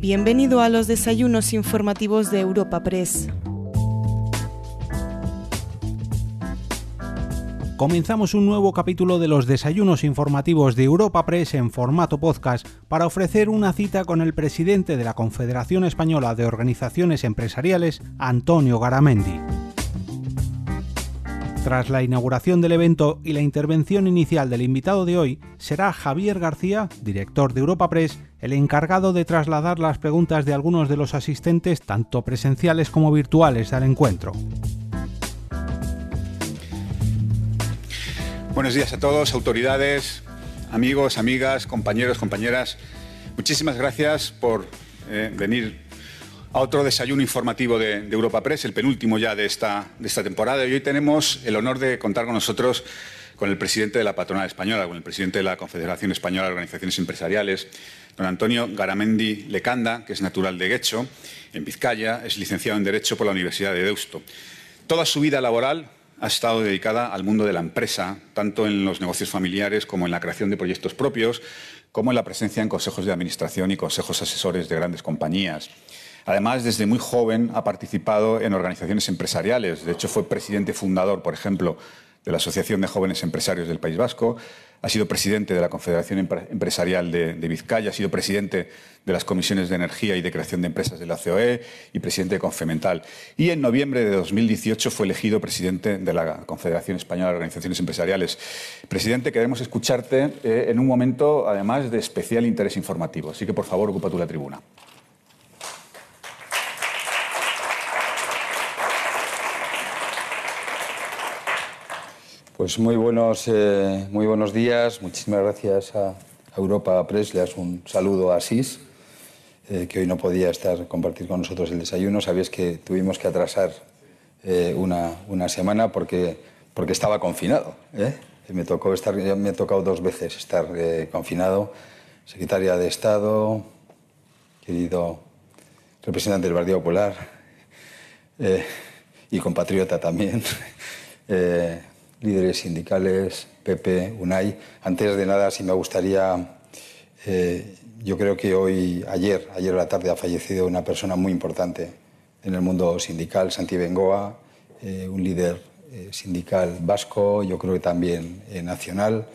Bienvenido a los desayunos informativos de Europa Press. Comenzamos un nuevo capítulo de los desayunos informativos de Europa Press en formato podcast para ofrecer una cita con el presidente de la Confederación Española de Organizaciones Empresariales, Antonio Garamendi. Tras la inauguración del evento y la intervención inicial del invitado de hoy, será Javier García, director de Europa Press, el encargado de trasladar las preguntas de algunos de los asistentes, tanto presenciales como virtuales, al encuentro. Buenos días a todos, autoridades, amigos, amigas, compañeros, compañeras. Muchísimas gracias por eh, venir a otro desayuno informativo de, Europa Press, el penúltimo ya de esta, de esta temporada. Y hoy tenemos el honor de contar con nosotros con el presidente de la patronal española, con el presidente de la Confederación Española de Organizaciones Empresariales, don Antonio Garamendi Lecanda, que es natural de Guecho, en Vizcaya, es licenciado en Derecho por la Universidad de Deusto. Toda su vida laboral ha estado dedicada al mundo de la empresa, tanto en los negocios familiares como en la creación de proyectos propios, como en la presencia en consejos de administración y consejos asesores de grandes compañías. Además, desde muy joven ha participado en organizaciones empresariales. De hecho, fue presidente fundador, por ejemplo, de la Asociación de Jóvenes Empresarios del País Vasco. Ha sido presidente de la Confederación Empresarial de, Vizcaya, ha sido presidente de las comisiones de energía y de creación de empresas de la COE y presidente de Confemental. Y en noviembre de 2018 fue elegido presidente de la Confederación Española de Organizaciones Empresariales. Presidente, queremos escucharte eh, en un momento, además, de especial interés informativo. Así que, por favor, ocupa tú la tribuna. Pues muy buenos, eh, muy buenos días. Muchísimas gracias a Europa Press. Le das un saludo a Asís, eh, que hoy no podía estar compartir con nosotros el desayuno. Sabéis que tuvimos que atrasar eh, una, una, semana porque, porque estaba confinado. Me, tocó estar, me ha tocado dos veces estar confinado. Secretaria de Estado, querido representante del Partido Popular y compatriota también líderes sindicales, PP, UNAI. Antes de nada, si me gustaría, eh, yo creo que hoy, ayer, ayer a la tarde ha fallecido una persona muy importante en el mundo sindical, Santi Bengoa, eh, un líder eh, sindical vasco, yo creo que también nacional,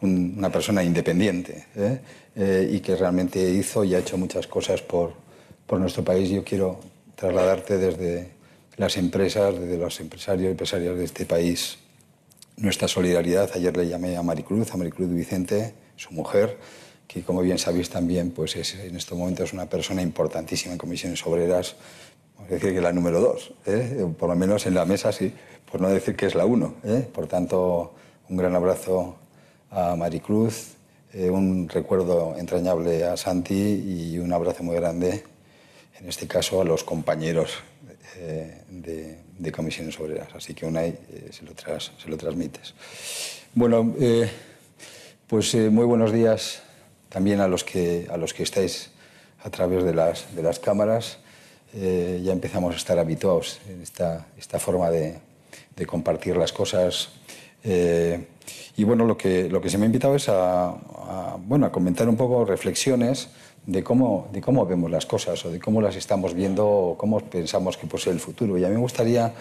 una persona independiente y que realmente hizo y ha hecho muchas cosas por, por nuestro país. Yo quiero trasladarte desde las empresas, desde los empresarios y empresarias de este país, nuestra solidaridad. Ayer le llamé a Maricruz, a Maricruz Vicente, su mujer, que como bien sabéis también pues es, en estos momentos es una persona importantísima en comisiones obreras, es decir que la número dos, ¿eh? por lo menos en la mesa sí, por no decir que es la uno. ¿eh? Por tanto, un gran abrazo a Maricruz, eh, un recuerdo entrañable a Santi y un abrazo muy grande, en este caso a los compañeros eh, de, comisiones obreras. Así que UNAI eh, se, lo se, lo transmites. Bueno, eh, pues muy buenos días también a los que, a los que estáis a través de las, de las cámaras. ya empezamos a estar habituados en esta, esta forma de, de compartir las cosas. y bueno, lo que, lo que se me ha invitado es a, bueno, a comentar un poco reflexiones de cómo, de cómo vemos las cosas o de cómo las estamos viendo o cómo pensamos que posee el futuro. Y a mí me gustaría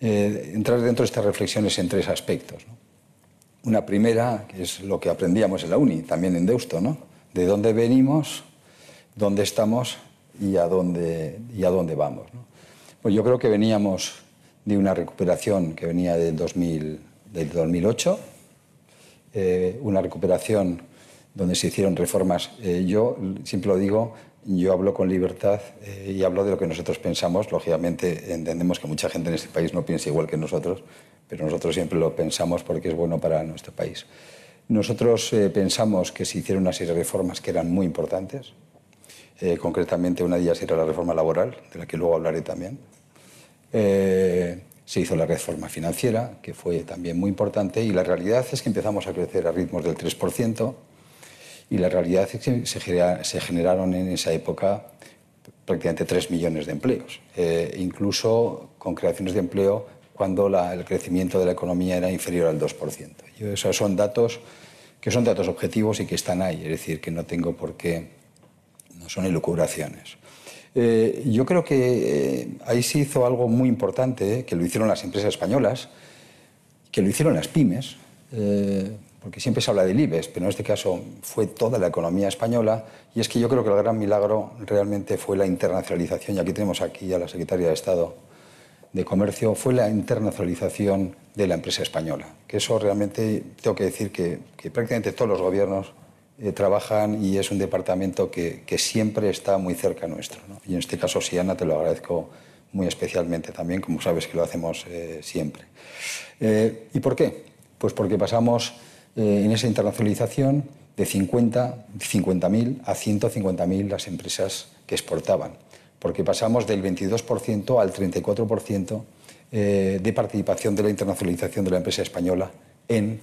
eh, entrar dentro de estas reflexiones en tres aspectos. Una primera, que es lo que aprendíamos en la uni, también en Deusto, ¿no? de dónde venimos, dónde estamos y a dónde, y a dónde vamos. Pues yo creo que veníamos de una recuperación que venía del, 2000, del 2008, eh, una recuperación donde se hicieron reformas. Eh, yo siempre lo digo, yo hablo con libertad eh, y hablo de lo que nosotros pensamos. Lógicamente entendemos que mucha gente en este país no piensa igual que nosotros, pero nosotros siempre lo pensamos porque es bueno para nuestro país. Nosotros eh, pensamos que se hicieron una serie de reformas que eran muy importantes. concretamente una de ellas era la reforma laboral, de la que luego hablaré también. se hizo la reforma financiera, que fue también muy importante, y la realidad es que empezamos a crecer a ritmos del 3%, y la realidad es que se, generaron en esa época prácticamente 3 millones de empleos, eh, incluso con creaciones de empleo cuando el crecimiento de la economía era inferior al 2%. esos son datos que son datos objetivos y que están ahí, es decir, que no tengo por qué no son elucubraciones. Eh, yo creo que eh, ahí se hizo algo muy importante, que lo hicieron las empresas españolas, que lo hicieron las pymes, porque siempre se habla del IBEX, pero en este caso fue toda la economía española, y es que yo creo que el gran milagro realmente fue la internacionalización, y aquí tenemos aquí a la secretaria de Estado de Comercio, fue la internacionalización de la empresa española, que eso realmente tengo que decir que, prácticamente todos los gobiernos eh, trabajan y es un departamento que, siempre está muy cerca nuestro. Y en este caso, Siana, te lo agradezco muy especialmente también, como sabes que lo hacemos eh, siempre. Eh, ¿Y por qué? Pues porque pasamos en esa internacionalización de 50 50.000 a 150.000 las empresas que exportaban, porque pasamos del 22% al 34% eh, de participación de la internacionalización de la empresa española en,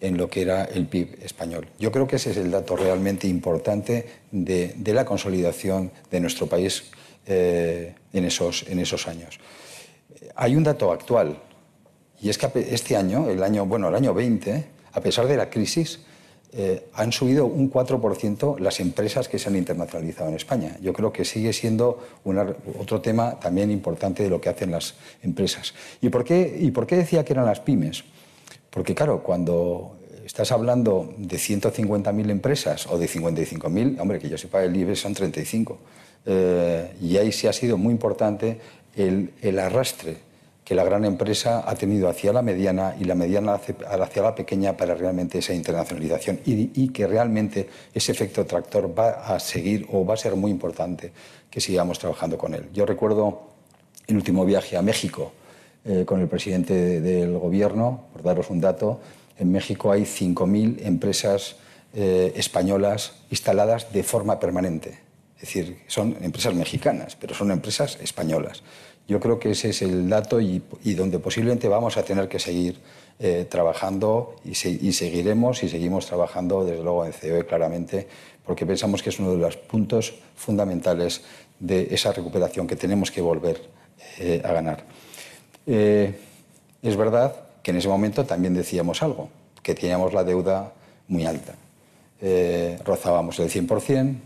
en, lo que era el PIB español. Yo creo que ese es el dato realmente importante de, de la consolidación de nuestro país eh, en, esos, en esos años. Hay un dato actual, y es que este año, el año, bueno, el año 20, a pesar de la crisis, eh, han subido un 4% las empresas que se han internacionalizado en España. Yo creo que sigue siendo otro tema también importante de lo que hacen las empresas. ¿Y por, qué, ¿Y por qué decía que eran las pymes? Porque claro, cuando estás hablando de 150.000 empresas o de 55.000, hombre, que yo sepa, el IBEX son 35. Eh, y ahí sí ha sido muy importante el, el arrastre que la gran empresa ha tenido hacia la mediana y la mediana hacia la pequeña para realmente esa internacionalización y, que realmente ese efecto tractor va a seguir o va a ser muy importante que sigamos trabajando con él. Yo recuerdo el último viaje a México eh, con el presidente del gobierno, por daros un dato, en México hay 5.000 empresas eh, españolas instaladas de forma permanente. Es decir, son empresas mexicanas, pero son empresas españolas. Yo creo que ese es el dato y, donde posiblemente vamos a tener que seguir eh, trabajando y, seguiremos y seguimos trabajando desde luego en COE claramente porque pensamos que es uno de los puntos fundamentales de esa recuperación que tenemos que volver eh, a ganar. Eh, es verdad que en ese momento también decíamos algo, que teníamos la deuda muy alta. rozábamos el 100%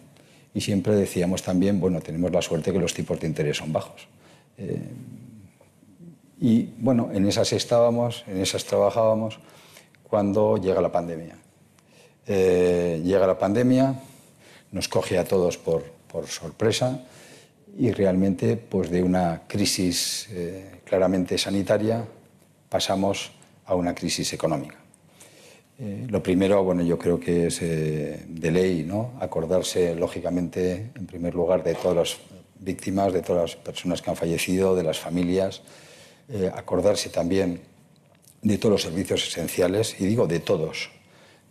y siempre decíamos también, bueno, tenemos la suerte que los tipos de interés son bajos. Eh, y bueno, en esas estábamos, en esas trabajábamos cuando llega la pandemia. Eh, llega la pandemia, nos coge a todos por, por sorpresa y realmente pues de una crisis eh, claramente sanitaria pasamos a una crisis económica. lo primero, bueno, yo creo que es de ley, ¿no? Acordarse, lógicamente, en primer lugar, de todos los víctimas, de todas las personas que han fallecido, de las familias, eh, acordarse también de todos los servicios esenciales, y digo de todos.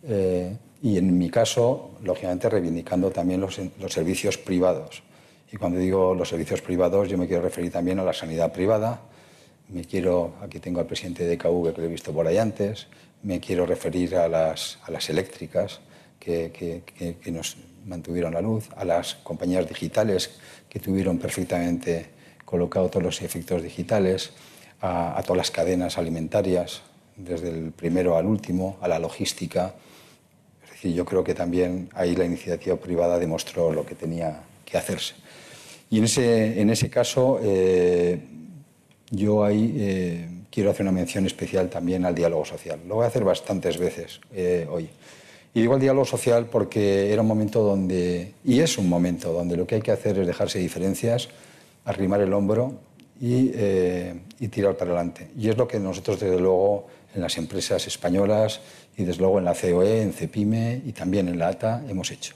Eh, y en mi caso, lógicamente, reivindicando también los, los, servicios privados. Y cuando digo los servicios privados, yo me quiero referir también a la sanidad privada. Me quiero, aquí tengo al presidente de KV que lo he visto por ahí antes. Me quiero referir a las, a las eléctricas que, que, que nos mantuvieron la luz, a las compañías digitales que tuvieron perfectamente colocados todos los efectos digitales, a, todas las cadenas alimentarias, desde el primero al último, a la logística. Es decir, yo creo que también ahí la iniciativa privada demostró lo que tenía que hacerse. Y en ese, en ese caso, eh, yo ahí eh, quiero hacer una mención especial también al diálogo social. Lo voy a hacer bastantes veces eh, hoy. Y digo el diálogo social porque era un momento donde, y es un momento donde lo que hay que hacer es dejarse diferencias, arrimar el hombro y, eh, tirar para adelante. Y es lo que nosotros, desde luego, en las empresas españolas y desde luego en la COE, en CEPIME y también en la ATA hemos hecho.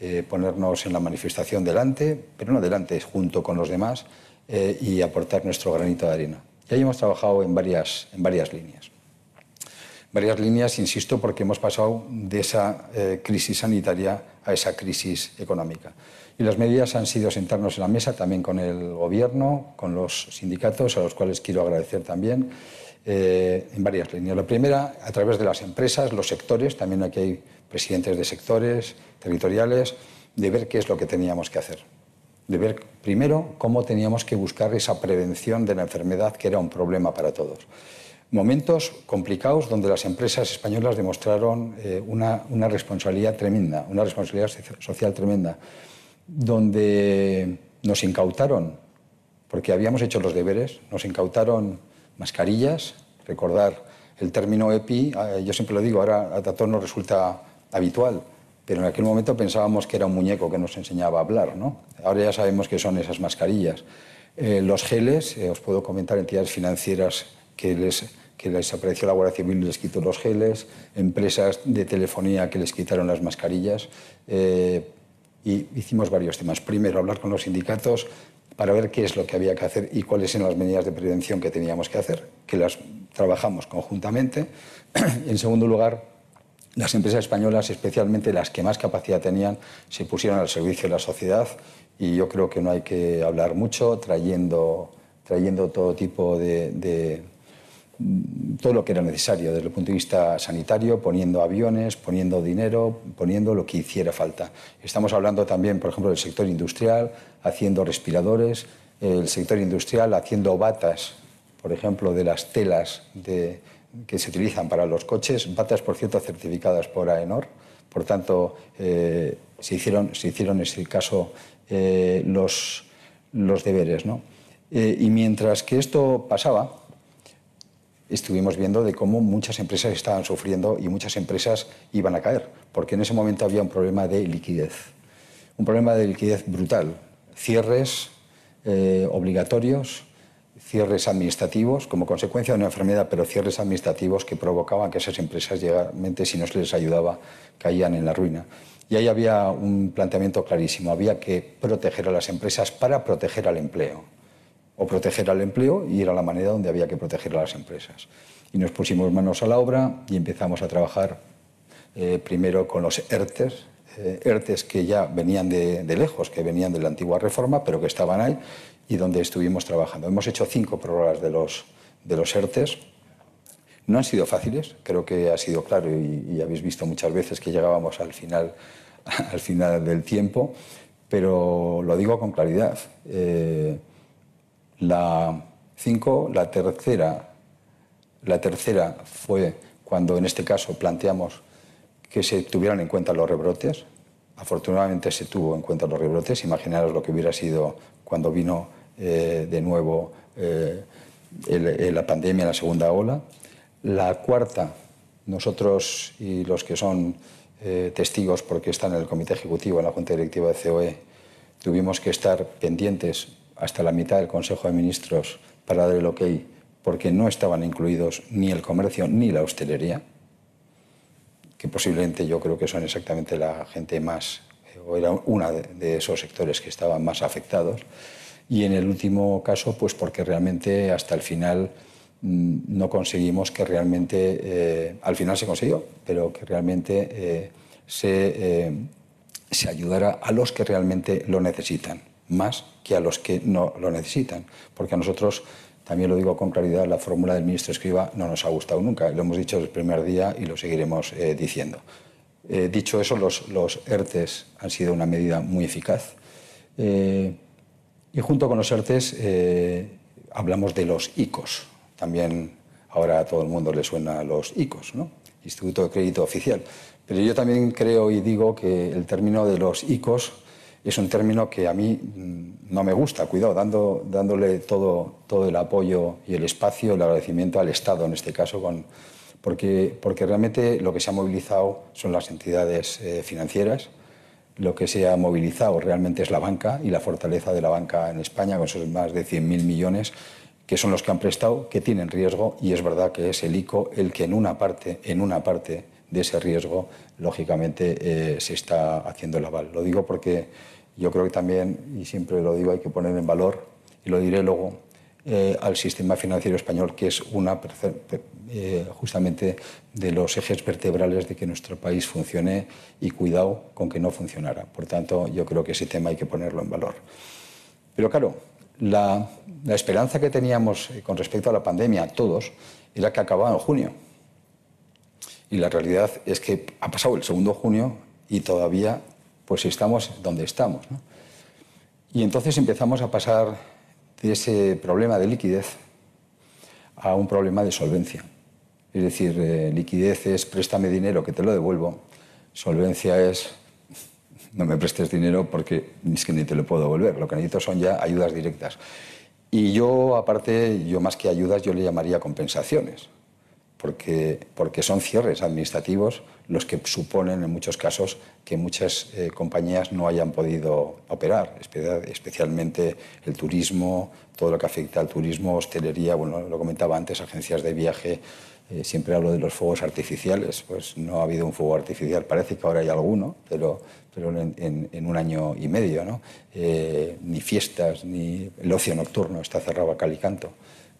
Eh, ponernos en la manifestación delante, pero no delante, junto con los demás, eh, y aportar nuestro granito de arena. Y ahí hemos trabajado en varias, en varias líneas varias líneas, insisto, porque hemos pasado de esa eh, crisis sanitaria a esa crisis económica. Y las medidas han sido sentarnos en la mesa también con el Gobierno, con los sindicatos, a los cuales quiero agradecer también, eh, en varias líneas. La primera, a través de las empresas, los sectores, también aquí hay presidentes de sectores territoriales, de ver qué es lo que teníamos que hacer. De ver primero cómo teníamos que buscar esa prevención de la enfermedad, que era un problema para todos momentos complicados donde las empresas españolas demostraron eh, una, responsabilidad tremenda, una responsabilidad social tremenda. donde nos incautaron, porque habíamos hecho los deberes, nos incautaron mascarillas, recordar el término EPI, eh, yo siempre lo digo, ahora a todos nos resulta habitual, pero en aquel momento pensábamos que era un muñeco que nos enseñaba a hablar, ¿no? Ahora ya sabemos que son esas mascarillas. Eh, los geles, eh, os puedo comentar entidades financieras que les, que les apareció la Guardia Civil y les quitó los geles, empresas de telefonía que les quitaron las mascarillas. y hicimos varios temas. Primero, hablar con los sindicatos para ver qué es lo que había que hacer y cuáles eran las medidas de prevención que teníamos que hacer, que las trabajamos conjuntamente. en segundo lugar, las empresas españolas, especialmente las que más capacidad tenían, se pusieron al servicio de la sociedad y yo creo que no hay que hablar mucho trayendo, trayendo todo tipo de, todo lo que era necesario desde el punto de vista sanitario, poniendo aviones, poniendo dinero, poniendo lo que hiciera falta. Estamos hablando también, por ejemplo, del sector industrial, haciendo respiradores, el sector industrial haciendo batas por ejemplo, de las telas que se utilizan para los coches, batas, por cierto, certificadas por AENOR. Por tanto, eh, se, hicieron, se hicieron en ese caso eh, los, los, deberes. ¿no? Eh, y mientras que esto pasaba, estuvimos viendo de cómo muchas empresas estaban sufriendo y muchas empresas iban a caer, porque en ese momento había un problema de liquidez, un problema de liquidez brutal, cierres obligatorios, cierres administrativos como consecuencia de una enfermedad, pero cierres administrativos que provocaban que esas empresas, llegamente, si no se les ayudaba, caían en la ruina. Y ahí había un planteamiento clarísimo. Había que proteger a las empresas para proteger al empleo. O proteger al empleo y era la manera donde había que proteger a las empresas. Y nos pusimos manos a la obra y empezamos a trabajar eh, primero con los ERTES, eh, que ya venían de, de, lejos, que venían de la antigua reforma, pero que estaban ahí, y donde estuvimos trabajando. Hemos hecho cinco prórrogas de los, de los ERTES. No han sido fáciles, creo que ha sido claro y, habéis visto muchas veces que llegábamos al final, al final del tiempo, pero lo digo con claridad. Eh, la cinco, la tercera, la tercera fue cuando en este caso planteamos que se tuvieran en cuenta los rebrotes. Afortunadamente se tuvo en cuenta los rebrotes. Imaginaros lo que hubiera sido cuando vino eh, de nuevo eh, la pandemia, la segunda ola. La cuarta, nosotros y los que son eh, testigos porque están en el comité ejecutivo, en la junta directiva de COE, tuvimos que estar pendientes hasta la mitad del Consejo de Ministros para dar el ok porque no estaban incluidos ni el comercio ni la hostelería, que posiblemente yo creo que son exactamente la gente más, o era una de esos sectores que estaban más afectados. Y en el último caso, pues porque realmente hasta el final mm, no conseguimos que realmente, eh, al final se consiguió, pero que realmente eh, se, eh, se ayudara a los que realmente lo necesitan, más que a los que no lo necesitan. Porque a nosotros, también lo digo con claridad, la fórmula del ministro Escriba no nos ha gustado nunca, lo hemos dicho desde el primer día y lo seguiremos diciendo. dicho eso, los, los, ERTES han sido una medida muy eficaz. Y junto con los ERTES eh, hablamos de los ICOs. También ahora a todo el mundo le suena a los ICOs, ¿no? Instituto de Crédito Oficial. Pero yo también creo y digo que el término de los ICOs es un término que a mí mm, no me gusta, cuidado, dando, dándole todo, todo el apoyo y el espacio, el agradecimiento al Estado en este caso, con, porque, porque realmente lo que se ha movilizado son las entidades eh, financieras, lo que se ha movilizado realmente es la banca y la fortaleza de la banca en España, con esos más de 100.000 millones, que son los que han prestado, que tienen riesgo, y es verdad que es el ICO el que en una parte, en una parte de ese riesgo, lógicamente, eh, se está haciendo el aval. Lo digo porque yo creo que también, y siempre lo digo, hay que poner en valor, y lo diré luego, eh, al sistema financiero español, que es una eh, justamente de los ejes vertebrales de que nuestro país funcione y cuidado con que no funcionara. Por tanto, yo creo que ese tema hay que ponerlo en valor. Pero claro, la, esperanza que teníamos eh, con respecto a la pandemia, todos, era que acababa en junio. Y la realidad es que ha pasado el segundo junio y todavía pues estamos donde estamos. Y entonces empezamos a pasar de ese problema de liquidez a un problema de solvencia. Es decir, eh, liquidez es préstame dinero que te lo devuelvo, solvencia es no me prestes dinero porque es que ni te lo puedo devolver. Lo que necesito son ya ayudas directas. Y yo, aparte, yo más que ayudas, yo le llamaría compensaciones, porque, porque son cierres administrativos los que suponen en muchos casos que muchas eh, compañías no hayan podido operar, especialmente el turismo, todo lo que afecta al turismo, hostelería, bueno, lo comentaba antes, agencias de viaje, eh, siempre hablo de los fuegos artificiales, pues no ha habido un fuego artificial, parece que ahora hay alguno, pero, pero en, un año y medio, ¿no? Eh, ni fiestas, ni el ocio nocturno está cerrado a cal y canto.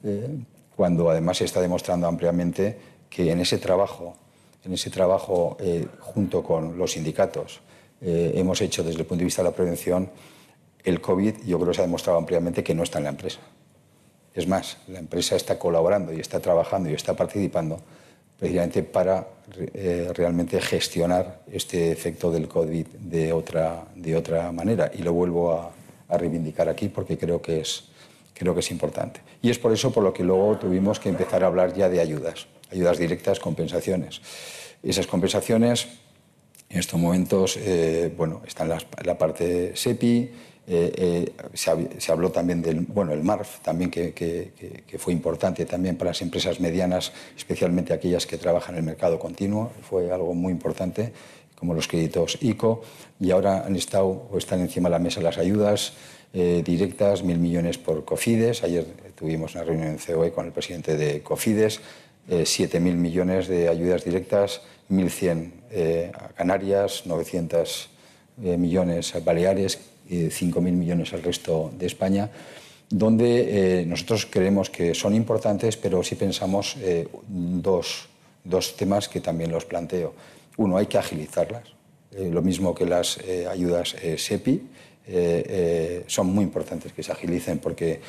Eh, cuando además se está demostrando ampliamente que en ese trabajo, en ese trabajo junto con los sindicatos, hemos hecho desde el punto de vista de la prevención, el COVID yo creo que se ha demostrado ampliamente que no está en la empresa es más, la empresa está colaborando y está trabajando y está participando precisamente para eh, realmente gestionar este efecto del COVID de otra, de otra manera. Y lo vuelvo a, reivindicar aquí porque creo que, es, creo que es importante. Y es por eso por lo que luego tuvimos que empezar a hablar ya de ayudas, ayudas directas, compensaciones. Esas compensaciones en estos momentos eh, bueno, están en la parte SEPI, eh, eh, se, habló también del bueno, el MARF, también que, que, fue importante también para las empresas medianas, especialmente aquellas que trabajan en el mercado continuo, fue algo muy importante, como los créditos ICO, y ahora han estado o están encima de la mesa las ayudas eh, directas, mil millones por COFIDES. Ayer tuvimos una reunión en COE con el presidente de COFIDES, siete mil millones de ayudas directas, 1.100 a Canarias, 900 millones a Baleares, 5.000 millones al resto de España, donde eh, nosotros creemos que son importantes, pero sí pensamos eh, dos, dos, temas que también los planteo. Uno, hay que agilizarlas, eh, lo mismo que las ayudas SEPI, son muy importantes que se agilicen porque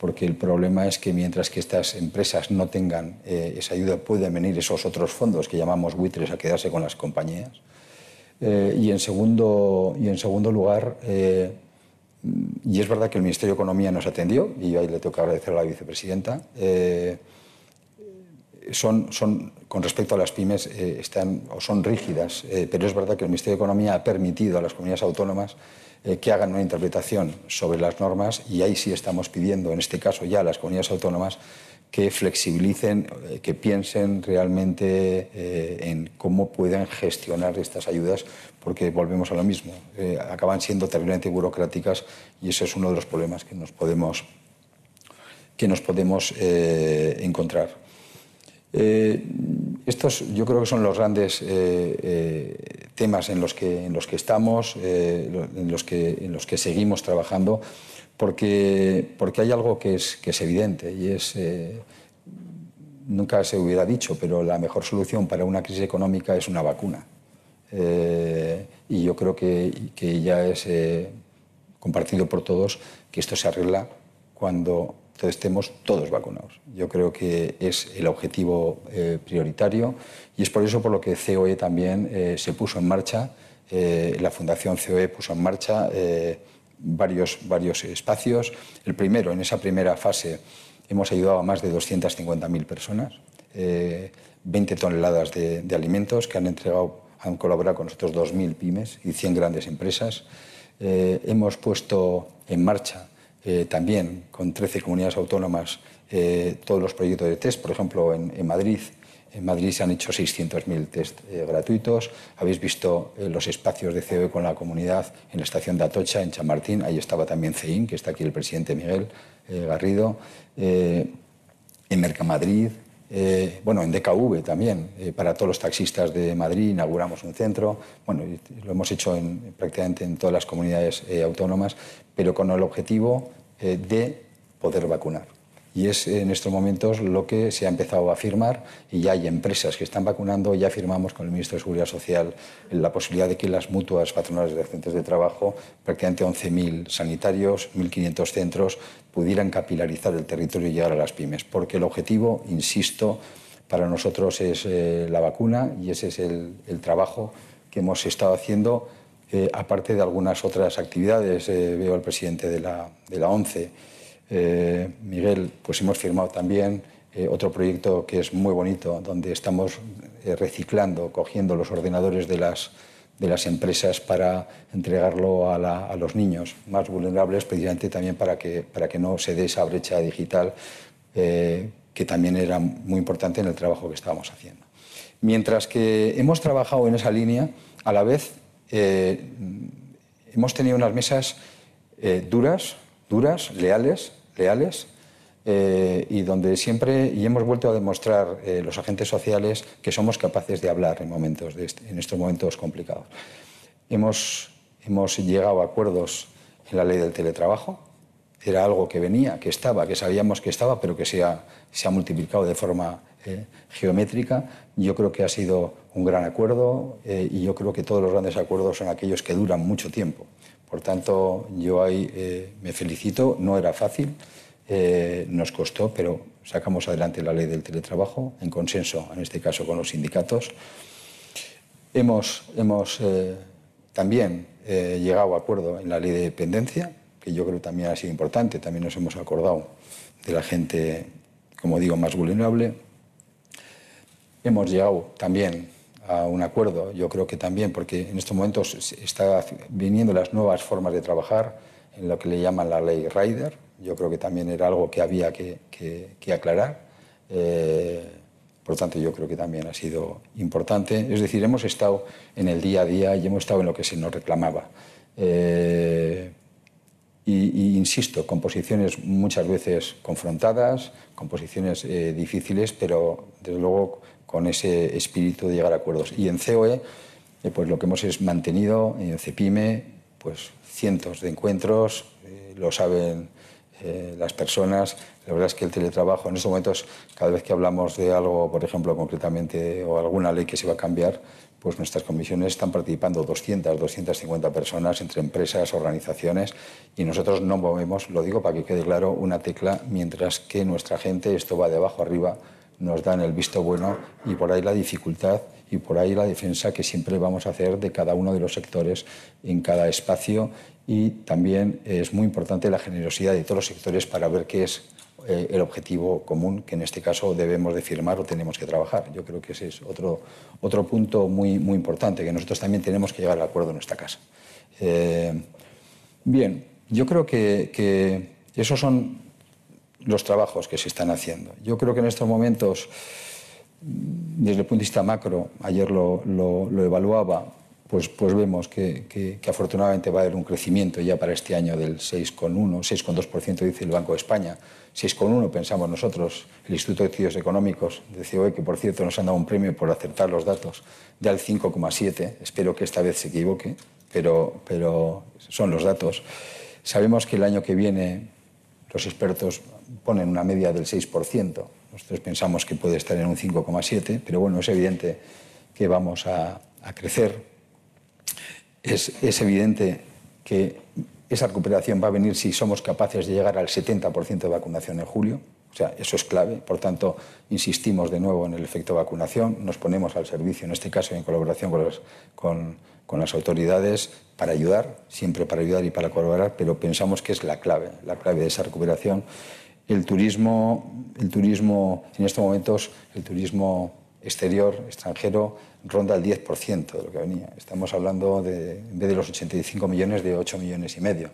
porque el problema es que mientras que estas empresas no tengan esa ayuda, pueden venir esos otros fondos que llamamos buitres a quedarse con las compañías. Eh, y, en segundo, y en segundo lugar, eh, y es verdad que el Ministerio de Economía nos atendió, y ahí le que agradecer a la vicepresidenta, eh, son, son, con respecto a las pymes están, o son rígidas, pero es verdad que el Ministerio de Economía ha permitido a las comunidades autónomas que hagan una interpretación sobre las normas y ahí sí estamos pidiendo, en este caso ya a las comunidades autónomas, que flexibilicen, eh, que piensen realmente eh, en cómo pueden gestionar estas ayudas, porque volvemos a lo mismo, eh, acaban siendo terriblemente burocráticas y ese es uno de los problemas que nos podemos, que nos podemos encontrar. Estos yo creo que son los grandes temas en los que, en los que estamos, en, los que, en los que seguimos trabajando porque, porque hay algo que es, que es evidente y es, eh, nunca se hubiera dicho, pero la mejor solución para una crisis económica es una vacuna. Eh, y yo creo que, que ya es eh, compartido por todos que esto se arregla cuando estemos todos vacunados. Yo creo que es el objetivo prioritario y es por eso por lo que COE también se puso en marcha, la Fundación COE puso en marcha varios, varios espacios. El primero, en esa primera fase, hemos ayudado a más de 250.000 personas, 20 eh, toneladas de, alimentos que han entregado, han colaborado con nosotros 2.000 pymes y 100 grandes empresas. Eh, hemos puesto en marcha eh, también con 13 comunidades autónomas todos los proyectos de test, por ejemplo, en, Madrid en Madrid se han hecho 600.000 test eh, gratuitos. Habéis visto eh, los espacios de COE con la comunidad en la estación de Atocha, en Chamartín. Ahí estaba también CEIN, que está aquí el presidente Miguel eh, Garrido. en Mercamadrid, bueno, en DKV también, para todos los taxistas de Madrid inauguramos un centro. Bueno, lo hemos hecho en, prácticamente en todas las comunidades autónomas, pero con el objetivo de poder vacunar. Y es en estos momentos lo que se ha empezado a firmar y ya hay empresas que están vacunando. Ya firmamos con el ministro de Seguridad Social la posibilidad de que las mutuas patronales de centros de trabajo, prácticamente 11.000 sanitarios, 1.500 centros, pudieran capilarizar el territorio y llegar a las pymes. Porque el objetivo, insisto, para nosotros es eh, la vacuna y ese es el, trabajo que hemos estado haciendo, eh, aparte de algunas otras actividades. Eh, veo al presidente de la, de la ONCE eh, Miguel, pues hemos firmado también eh, otro proyecto que es muy bonito, donde estamos eh, reciclando, cogiendo los ordenadores de las, de las empresas para entregarlo a, los niños más vulnerables, precisamente también para que, para que no se dé esa brecha digital que también era muy importante en el trabajo que estábamos haciendo. Mientras que hemos trabajado en esa línea, a la vez hemos tenido unas mesas duras, duras, leales, leales, y donde siempre, y hemos vuelto a demostrar los agentes sociales que somos capaces de hablar en, momentos este, en estos momentos complicados. Hemos, hemos llegado a acuerdos en la ley del teletrabajo, era algo que venía, que estaba, que sabíamos que estaba, pero que se ha, se ha multiplicado de forma eh, geométrica. Yo creo que ha sido un gran acuerdo eh, y yo creo que todos los grandes acuerdos son aquellos que duran mucho tiempo. Por tanto, yo ahí eh, me felicito, no era fácil, nos costó, pero sacamos adelante la ley del teletrabajo en consenso, en este caso con los sindicatos. Hemos, hemos también llegado a acuerdo en la ley de dependencia, que yo creo también ha sido importante, también nos hemos acordado de la gente, como digo, más vulnerable. Hemos llegado también a un acuerdo, yo creo que también, porque en estos momentos está viniendo las nuevas formas de trabajar en lo que le llaman la ley Rider. Yo creo que también era algo que había que, aclarar. Eh, por lo tanto, yo creo que también ha sido importante. Es decir, hemos estado en el día a día y hemos estado en lo que se nos reclamaba. Eh, y, insisto, con posiciones muchas veces confrontadas, con posiciones eh, difíciles, pero desde luego con ese espíritu de llegar a acuerdos. Y en COE, eh, pues lo que hemos es mantenido, en CEPIME, pues cientos de encuentros, eh, lo saben las personas. La verdad es que el teletrabajo en estos momentos, cada vez que hablamos de algo, por ejemplo, concretamente, o alguna ley que se va a cambiar, pues nuestras comisiones están participando 200, 250 personas entre empresas, organizaciones y nosotros no movemos, lo digo para que quede claro, una tecla, mientras que nuestra gente, esto va de abajo arriba, nos dan el visto bueno y por ahí la dificultad y por ahí la defensa que siempre vamos a hacer de cada uno de los sectores en cada espacio y también es muy importante la generosidad de todos los sectores para ver qué es eh, el objetivo común que en este caso debemos de firmar o tenemos que trabajar. Yo creo que ese es otro, otro punto muy, muy importante, que nosotros también tenemos que llegar al acuerdo en esta casa. Eh, bien, yo creo que, que, esos son los trabajos que se están haciendo. Yo creo que en estos momentos, desde el punto de vista macro, ayer lo, lo evaluaba, pues, pues vemos que, afortunadamente va a haber un crecimiento ya para este año del 6,1, 6,2% dice el Banco de España, 6,1 pensamos nosotros, el Instituto de Estudios Económicos de COE, que por cierto nos han dado un premio por acertar los datos, ya el 5,7, espero que esta vez se equivoque, pero, pero son los datos. Sabemos que el año que viene los expertos ponen una media del 6%, nosotros pensamos que puede estar en un 5,7, pero bueno, es evidente que vamos a, a crecer es, evidente que esa recuperación va a venir si somos capaces de llegar al 70% de vacunación en julio. O sea, eso es clave. Por tanto, insistimos de nuevo en el efecto vacunación. Nos ponemos al servicio, en este caso en colaboración con las, autoridades, para ayudar, siempre para ayudar y para colaborar, pero pensamos que es la clave, la clave de esa recuperación. El turismo, el turismo en estos momentos, el turismo exterior, extranjero, ronda el 10% de lo que venía. Estamos hablando de, en vez de los 85 millones, de 8 millones y medio.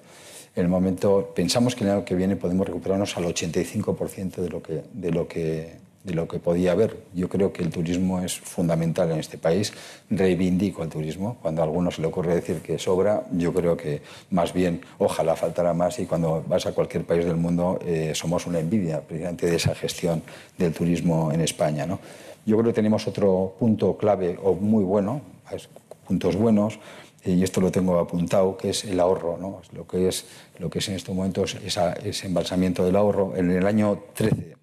En el momento, pensamos que el año que viene podemos recuperarnos al 85% de lo que, de lo que de lo que podía haber. Yo creo que el turismo es fundamental en este país. Reivindico el turismo. Cuando a alguno se le ocurre decir que sobra, yo creo que más bien ojalá faltara más y cuando vas a cualquier país del mundo eh, somos una envidia precisamente de esa gestión del turismo en España. ¿no? Yo creo que tenemos otro punto clave o muy bueno, puntos buenos, y esto lo tengo apuntado, que es el ahorro, ¿no? lo, que es, lo que es en estos momentos ese embalsamiento del ahorro. En el año 13,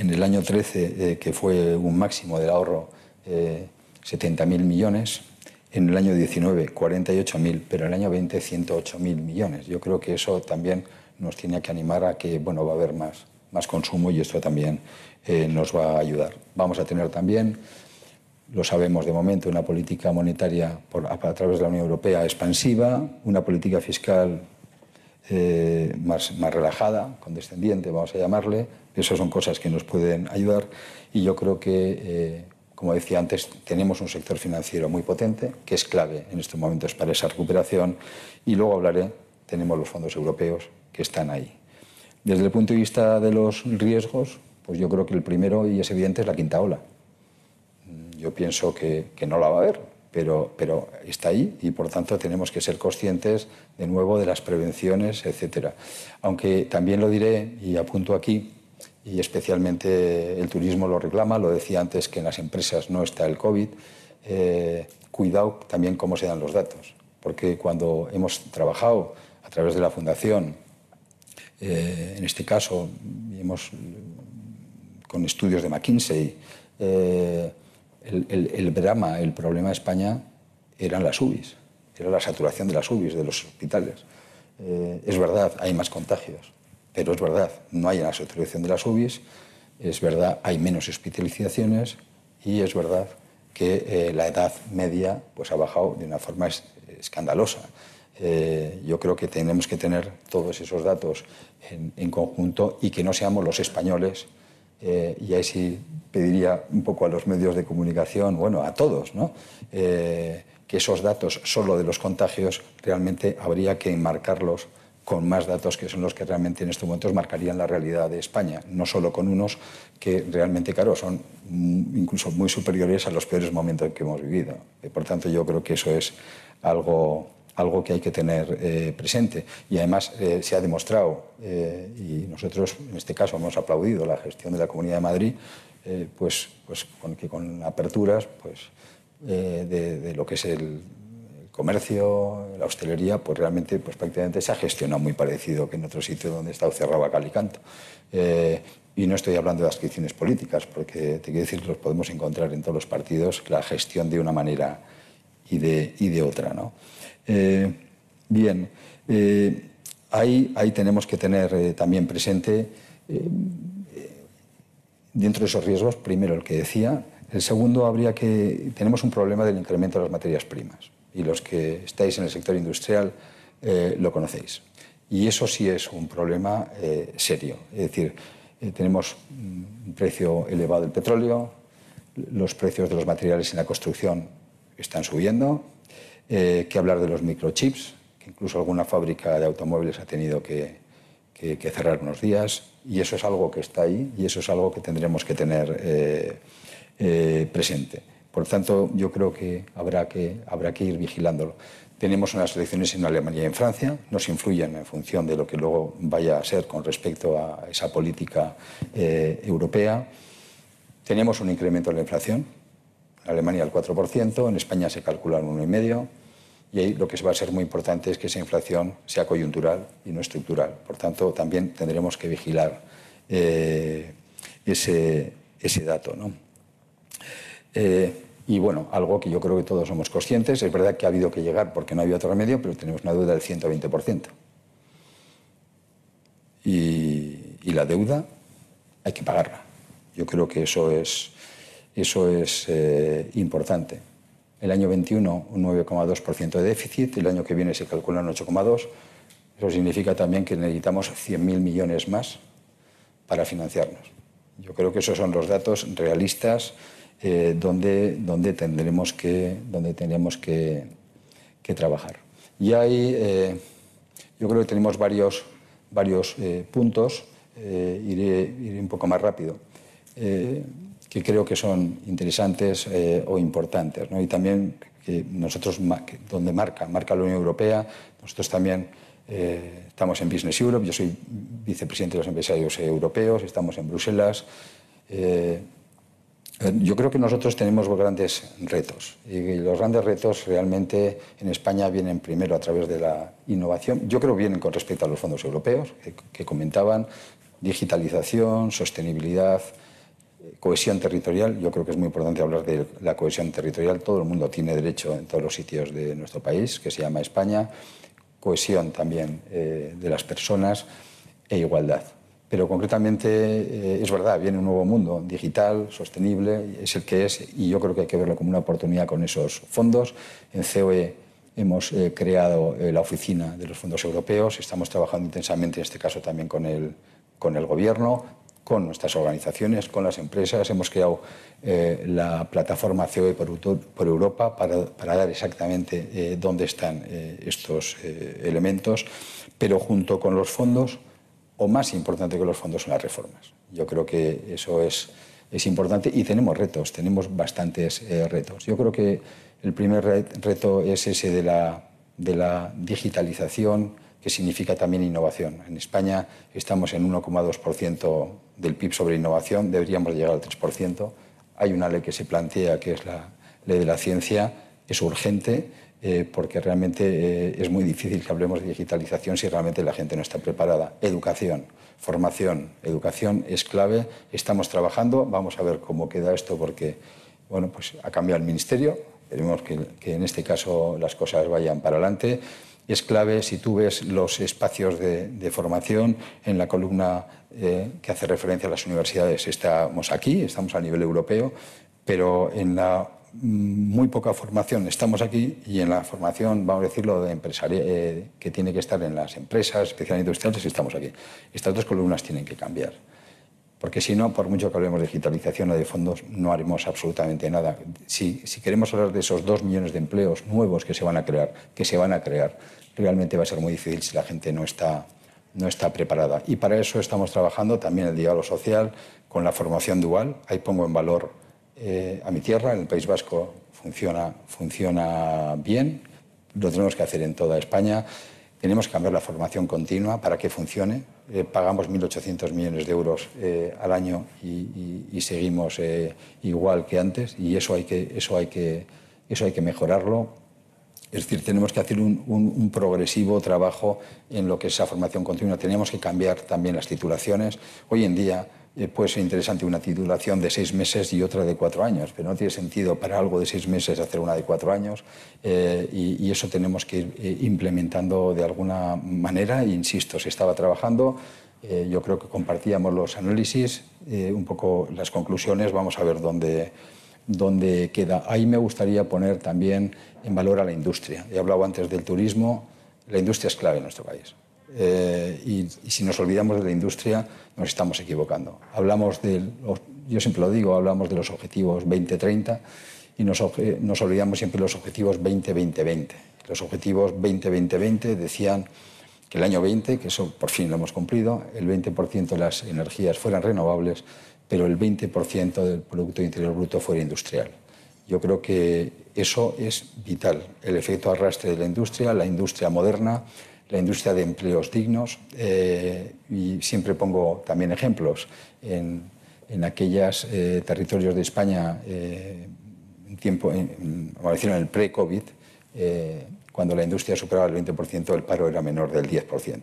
en el año 13 eh, que fue un máximo del ahorro, eh, 70.000 millones, en el año 19, 48.000, pero en el año 20, 108.000 millones. Yo creo que eso también nos tiene que animar a que bueno, va a haber más, más consumo y esto también eh, nos va a ayudar. Vamos a tener también, lo sabemos de momento, una política monetaria a, través de la Unión Europea expansiva, una política fiscal eh, más, más relajada, condescendiente, vamos a llamarle. Esas son cosas que nos pueden ayudar y yo creo que eh, como decía antes, tenemos un sector financiero muy potente, que es clave en estos momentos para esa recuperación. Y luego hablaré, tenemos los fondos europeos que están ahí. Desde el punto de vista de los riesgos, pues yo creo que el primero, y es evidente, es la quinta ola. Yo pienso que, que no la va a haber, pero, está ahí y por tanto tenemos que ser conscientes de nuevo de las prevenciones, etcétera. Aunque también lo diré y apunto aquí, y especialmente el turismo lo reclama, lo decía antes que en las empresas no está el COVID, eh, cuidado también cómo se dan los datos, porque cuando hemos trabajado a través de la Fundación, eh, en este caso, hemos, con estudios de McKinsey, eh, el, drama, el problema de España eran las UBIs, era la saturación de las UBIs, de los hospitales. Eh, es verdad, hay más contagios, pero es verdad, no hay una saturación de las UBIs, es verdad, hay menos hospitalizaciones y es verdad que eh, la edad media pues, ha bajado de una forma escandalosa. Eh, yo creo que tenemos que tener todos esos datos en conjunto y que no seamos los españoles eh, y ahí sí pediría un poco a los medios de comunicación, bueno, a todos, ¿no? Eh, que esos datos solo de los contagios realmente habría que enmarcarlos con más datos que son los que realmente en estos momentos marcarían la realidad de España, no solo con unos que realmente, claro, son incluso muy superiores a los peores momentos que hemos vivido. Y por tanto, yo creo que eso es algo algo que hay que tener eh, presente. Y además eh, se ha demostrado, eh, y nosotros en este caso hemos aplaudido la gestión de la Comunidad de Madrid, pues, pues con, que con aperturas pues, de, lo que es el, comercio, la hostelería, pues realmente pues prácticamente se ha gestionado muy parecido que en otros sitios donde está cerrado a cal y canto. y no estoy hablando de adscripciones políticas, porque te quiero decir los podemos encontrar en todos los partidos, la gestión de una manera y de, y de otra. ¿no? Eh, bien, eh, ahí, ahí, tenemos que tener eh, también presente, dentro de esos riesgos, primero el que decía, el segundo habría que, tenemos un problema del incremento de las materias primas y los que estáis en el sector industrial lo conocéis. Y eso sí es un problema serio. Es decir, tenemos un precio elevado del petróleo, los precios de los materiales en la construcción están subiendo, eh, que hablar de los microchips, que incluso alguna fábrica de automóviles ha tenido que, cerrar unos días, y eso es algo que está ahí y eso es algo que tendremos que tener eh, eh, presente. Por tanto, yo creo que habrá, que habrá que ir vigilándolo. Tenemos unas elecciones en Alemania y en Francia, nos influyen en función de lo que luego vaya a ser con respecto a esa política europea. Tenemos un incremento de la inflación, en Alemania el 4%, en España se calcula un 1,5%. Y ahí lo que va a ser muy importante es que esa inflación sea coyuntural y no estructural. Por tanto, también tendremos que vigilar eh, ese, dato. ¿no? Eh, y bueno, algo que yo creo que todos somos conscientes, es verdad que ha habido que llegar porque no había otro remedio, pero tenemos una deuda del 120%. Y, y la deuda hay que pagarla. Yo creo que eso es, eso es eh, importante. El año 21 un 9,2% de déficit, el año que viene se calcula un 8,2%. Eso significa también que necesitamos 100.000 millones más para financiarnos. Yo creo que esos son los datos realistas eh, donde, donde tendremos que, donde que, que trabajar. Y hay, eh, yo creo que tenemos varios, varios eh, puntos, iré, iré, un poco más rápido que creo que son interesantes eh, o importantes. ¿no? Y también que nosotros, donde marca, marca la Unión Europea, nosotros también eh, estamos en Business Europe, yo soy vicepresidente de los empresarios europeos, estamos en Bruselas. Eh, yo creo que nosotros tenemos grandes retos y los grandes retos realmente en España vienen primero a través de la innovación. Yo creo que vienen con respecto a los fondos europeos que, que comentaban, digitalización, sostenibilidad, Cohesión territorial, yo creo que es muy importante hablar de la cohesión territorial. Todo el mundo tiene derecho en todos los sitios de nuestro país, que se llama España. Cohesión también eh, de las personas e igualdad. Pero concretamente eh, es verdad, viene un nuevo mundo digital, sostenible, es el que es, y yo creo que hay que verlo como una oportunidad con esos fondos. En COE hemos eh, creado la oficina de los fondos europeos, estamos trabajando intensamente, en este caso también con el, con el Gobierno, con nuestras organizaciones, con las empresas. Hemos creado eh, la plataforma COE por, Europa para, dar exactamente eh, dónde están eh, estos elementos, pero junto con los fondos, o más importante que los fondos, son las reformas. Yo creo que eso es, es importante y tenemos retos, tenemos bastantes retos. Yo creo que el primer reto es ese de la, de la digitalización, que significa también innovación. En España estamos en 1,2% del PIB sobre innovación, deberíamos llegar al 3%. Hay una ley que se plantea, que es la ley de la ciencia, es urgente eh, porque realmente eh, es muy difícil que hablemos de digitalización si realmente la gente no está preparada. Educación, formación, educación es clave. Estamos trabajando, vamos a ver cómo queda esto porque bueno, pues ha cambiado el ministerio, queremos que, que en este caso las cosas vayan para adelante es clave si tú ves los espacios de, formación en la columna eh, que hace referencia a las universidades. Estamos aquí, estamos a nivel europeo, pero en la mm, muy poca formación estamos aquí y en la formación, vamos a decirlo, de empresaria, eh, que tiene que estar en las empresas, especialmente industriales, estamos aquí. Estas dos columnas tienen que cambiar. Porque si no, por mucho que hablemos de digitalización o de fondos, no haremos absolutamente nada. Si, si queremos hablar de esos dos millones de empleos nuevos que se van a crear, que se van a crear, realmente va a ser muy difícil si la gente no está, no está preparada. Y para eso estamos trabajando también el diálogo social con la formación dual. Ahí pongo en valor eh, a mi tierra, en el País Vasco funciona, funciona bien, lo tenemos que hacer en toda España. Tenemos que cambiar la formación continua para que funcione. Eh, pagamos 1.800 millones de euros eh, al año y, seguimos igual que antes y eso hay que, eso hay que, eso hay que mejorarlo es decir, tenemos que hacer un, progresivo trabajo en lo que es esa formación continua. Tenemos que cambiar también las titulaciones. Hoy en día ser interesante una titulación de seis meses y otra de cuatro años, pero no tiene sentido para algo de seis meses hacer una de cuatro años eh, y, eso tenemos que ir eh, implementando de alguna manera. Insisto, se estaba trabajando. yo creo que compartíamos los análisis, un poco las conclusiones. Vamos a ver dónde donde queda. Ahí me gustaría poner también en valor a la industria. He hablado antes del turismo, la industria es clave en nuestro país. Eh, y, si nos olvidamos de la industria, nos estamos equivocando. Hablamos de, yo siempre lo digo, hablamos de los objetivos 2030 y nos, nos olvidamos siempre de los objetivos 20-20-20. Los objetivos 20-20-20 decían que el año 20, que eso por fin lo hemos cumplido, el 20% de las energías fueran renovables, pero el 20% del Producto Interior Bruto fuera industrial. Yo creo que eso es vital, el efecto arrastre de la industria, la industria moderna, la industria de empleos dignos. Eh, y siempre pongo también ejemplos en, en aquellos eh, territorios de España, eh, en tiempo, en, el pre-COVID, cuando la industria superaba el 20%, el paro era menor del 10%.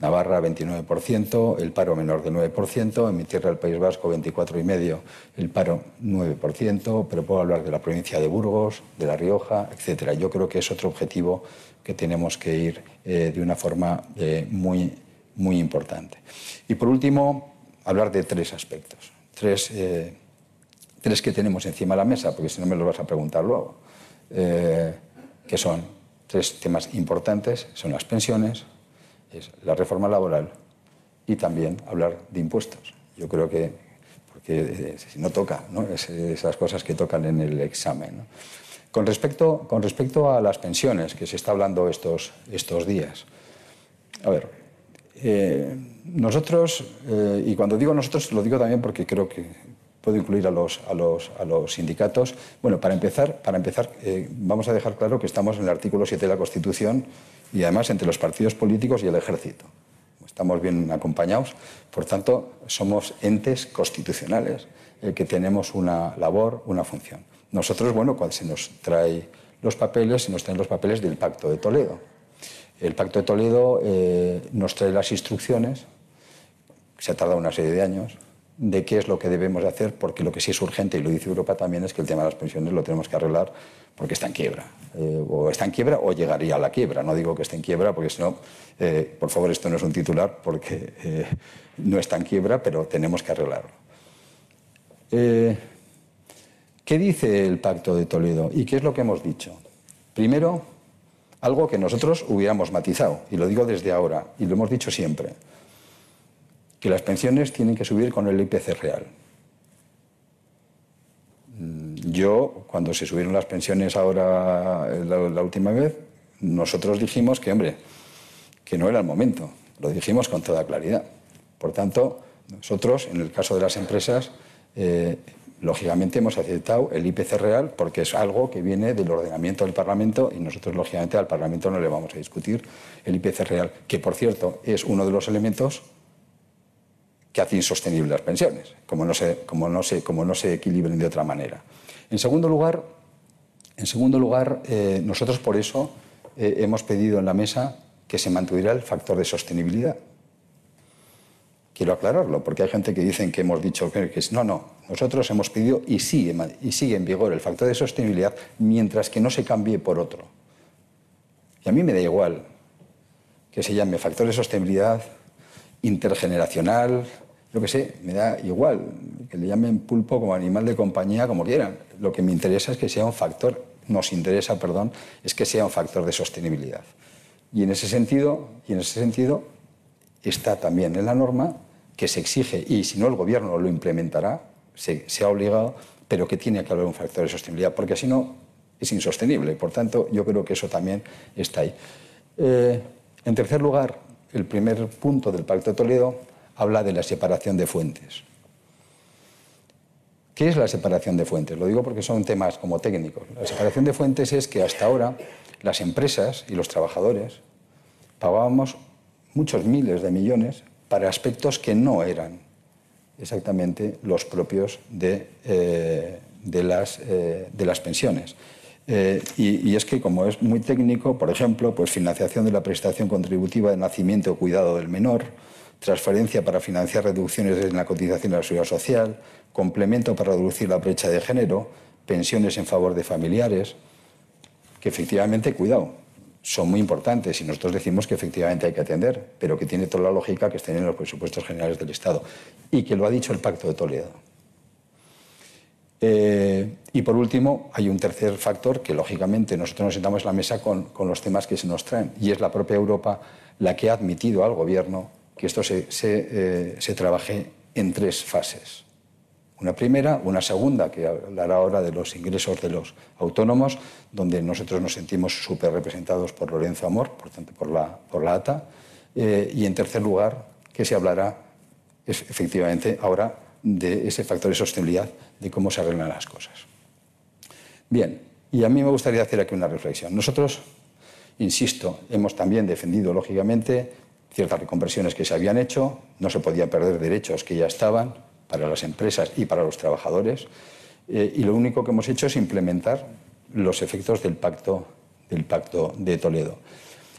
Navarra 29%, el paro menor del 9%, en mi tierra el País Vasco 24,5%, el paro 9%, pero puedo hablar de la provincia de Burgos, de La Rioja, etc. Yo creo que es otro objetivo que tenemos que ir eh, de una forma eh, muy, muy importante. Y por último, hablar de tres aspectos, tres, eh, tres que tenemos encima de la mesa, porque si no me lo vas a preguntar luego, que son tres temas importantes, son las pensiones, es la reforma laboral y también hablar de impuestos. Yo creo que, porque eh, si no toca, ¿no? Es, esas cosas que tocan en el examen. Con, respecto, con respecto a las pensiones, que se está hablando estos, estos días, a ver, eh, nosotros, eh, y cuando digo nosotros, lo digo también porque creo que puedo incluir a los, a los, a los sindicatos. Bueno, para empezar, para empezar vamos a dejar claro que estamos en el artículo 7 de la Constitución y además entre los partidos políticos y el ejército. Estamos bien acompañados, por tanto, somos entes constitucionales eh, que tenemos una labor, una función. Nosotros, bueno, cuando se nos trae los papeles, se nos traen los papeles del Pacto de Toledo. El Pacto de Toledo eh, nos trae las instrucciones, se ha tardado una serie de años, de qué es lo que debemos de hacer, porque lo que sí es urgente, y lo dice Europa también, es que el tema de las pensiones lo tenemos que arreglar porque está en quiebra. Eh, o está en quiebra o llegaría a la quiebra. No digo que esté en quiebra, porque si no, eh, por favor, esto no es un titular, porque no está en quiebra, pero tenemos que arreglarlo. ¿Qué dice el Pacto de Toledo y qué es lo que hemos dicho? Primero, algo que nosotros hubiéramos matizado, y lo digo desde ahora, y lo hemos dicho siempre que las pensiones tienen que subir con el IPC real. Mm, yo, cuando se subieron las pensiones ahora la, última vez, nosotros dijimos que, hombre, que no era el momento. Lo dijimos con toda claridad. Por tanto, nosotros, en el caso de las empresas, eh, lógicamente hemos aceptado el IPC real porque es algo que viene del ordenamiento del Parlamento y nosotros, lógicamente, al Parlamento no le vamos a discutir el IPC real, que, por cierto, es uno de los elementos que hace insostenibles las pensiones, como no se, como no se, como no se equilibren de otra manera. En segundo lugar, en segundo lugar eh, nosotros por eso eh, hemos pedido en la mesa que se mantuviera el factor de sostenibilidad. Quiero aclararlo, porque hay gente que dicen que hemos dicho que, que no, no, nosotros hemos pedido y sigue, y sigue en vigor el factor de sostenibilidad mientras que no se cambie por otro. Y a mí me da igual que se llame factor de sostenibilidad intergeneracional, lo que sé, me da igual, que le llamen pulpo como animal de compañía, como quieran. Lo que me interesa es que sea un factor, nos interesa, perdón, es que sea un factor de sostenibilidad. Y en ese sentido, y en ese sentido está también en la norma que se exige, y si no el gobierno lo implementará, se, ha obligado, pero que tiene que haber un factor de sostenibilidad, porque si no es insostenible. Por tanto, yo creo que eso también está ahí. Eh, en tercer lugar, el primer punto del Pacto de Toledo habla de la separación de fuentes. ¿Qué es la separación de fuentes? Lo digo porque son temas como técnicos. La separación de fuentes es que hasta ahora las empresas y los trabajadores pagábamos muchos miles de millones para aspectos que no eran exactamente los propios de, eh, de, las, eh, de las pensiones. Eh, y, es que, como es muy técnico, por ejemplo, pues financiación de la prestación contributiva de nacimiento o cuidado del menor, transferencia para financiar reducciones en la cotización de la seguridad social, complemento para reducir la brecha de género, pensiones en favor de familiares, que efectivamente, cuidado, son muy importantes y nosotros decimos que efectivamente hay que atender, pero que tiene toda la lógica que estén en los presupuestos generales del Estado y que lo ha dicho el Pacto de Toledo. Eh, y por último, hay un tercer factor que lógicamente nosotros nos sentamos en la mesa con, los temas que se nos traen y es la propia Europa la que ha admitido al Gobierno que esto se, eh, se trabaje en tres fases. Una primera, una segunda, que hablará ahora de los ingresos de los autónomos, donde nosotros nos sentimos súper representados por Lorenzo Amor, por tanto por la, por la ATA. Eh, y en tercer lugar, que se hablará efectivamente ahora de ese factor de sostenibilidad, de cómo se arreglan las cosas. Bien, y a mí me gustaría hacer aquí una reflexión. Nosotros, insisto, hemos también defendido, lógicamente, ciertas reconversiones que se habían hecho, no se podían perder derechos que ya estaban, para las empresas y para los trabajadores. Eh, y lo único que hemos hecho es implementar los efectos del pacto, del pacto de Toledo.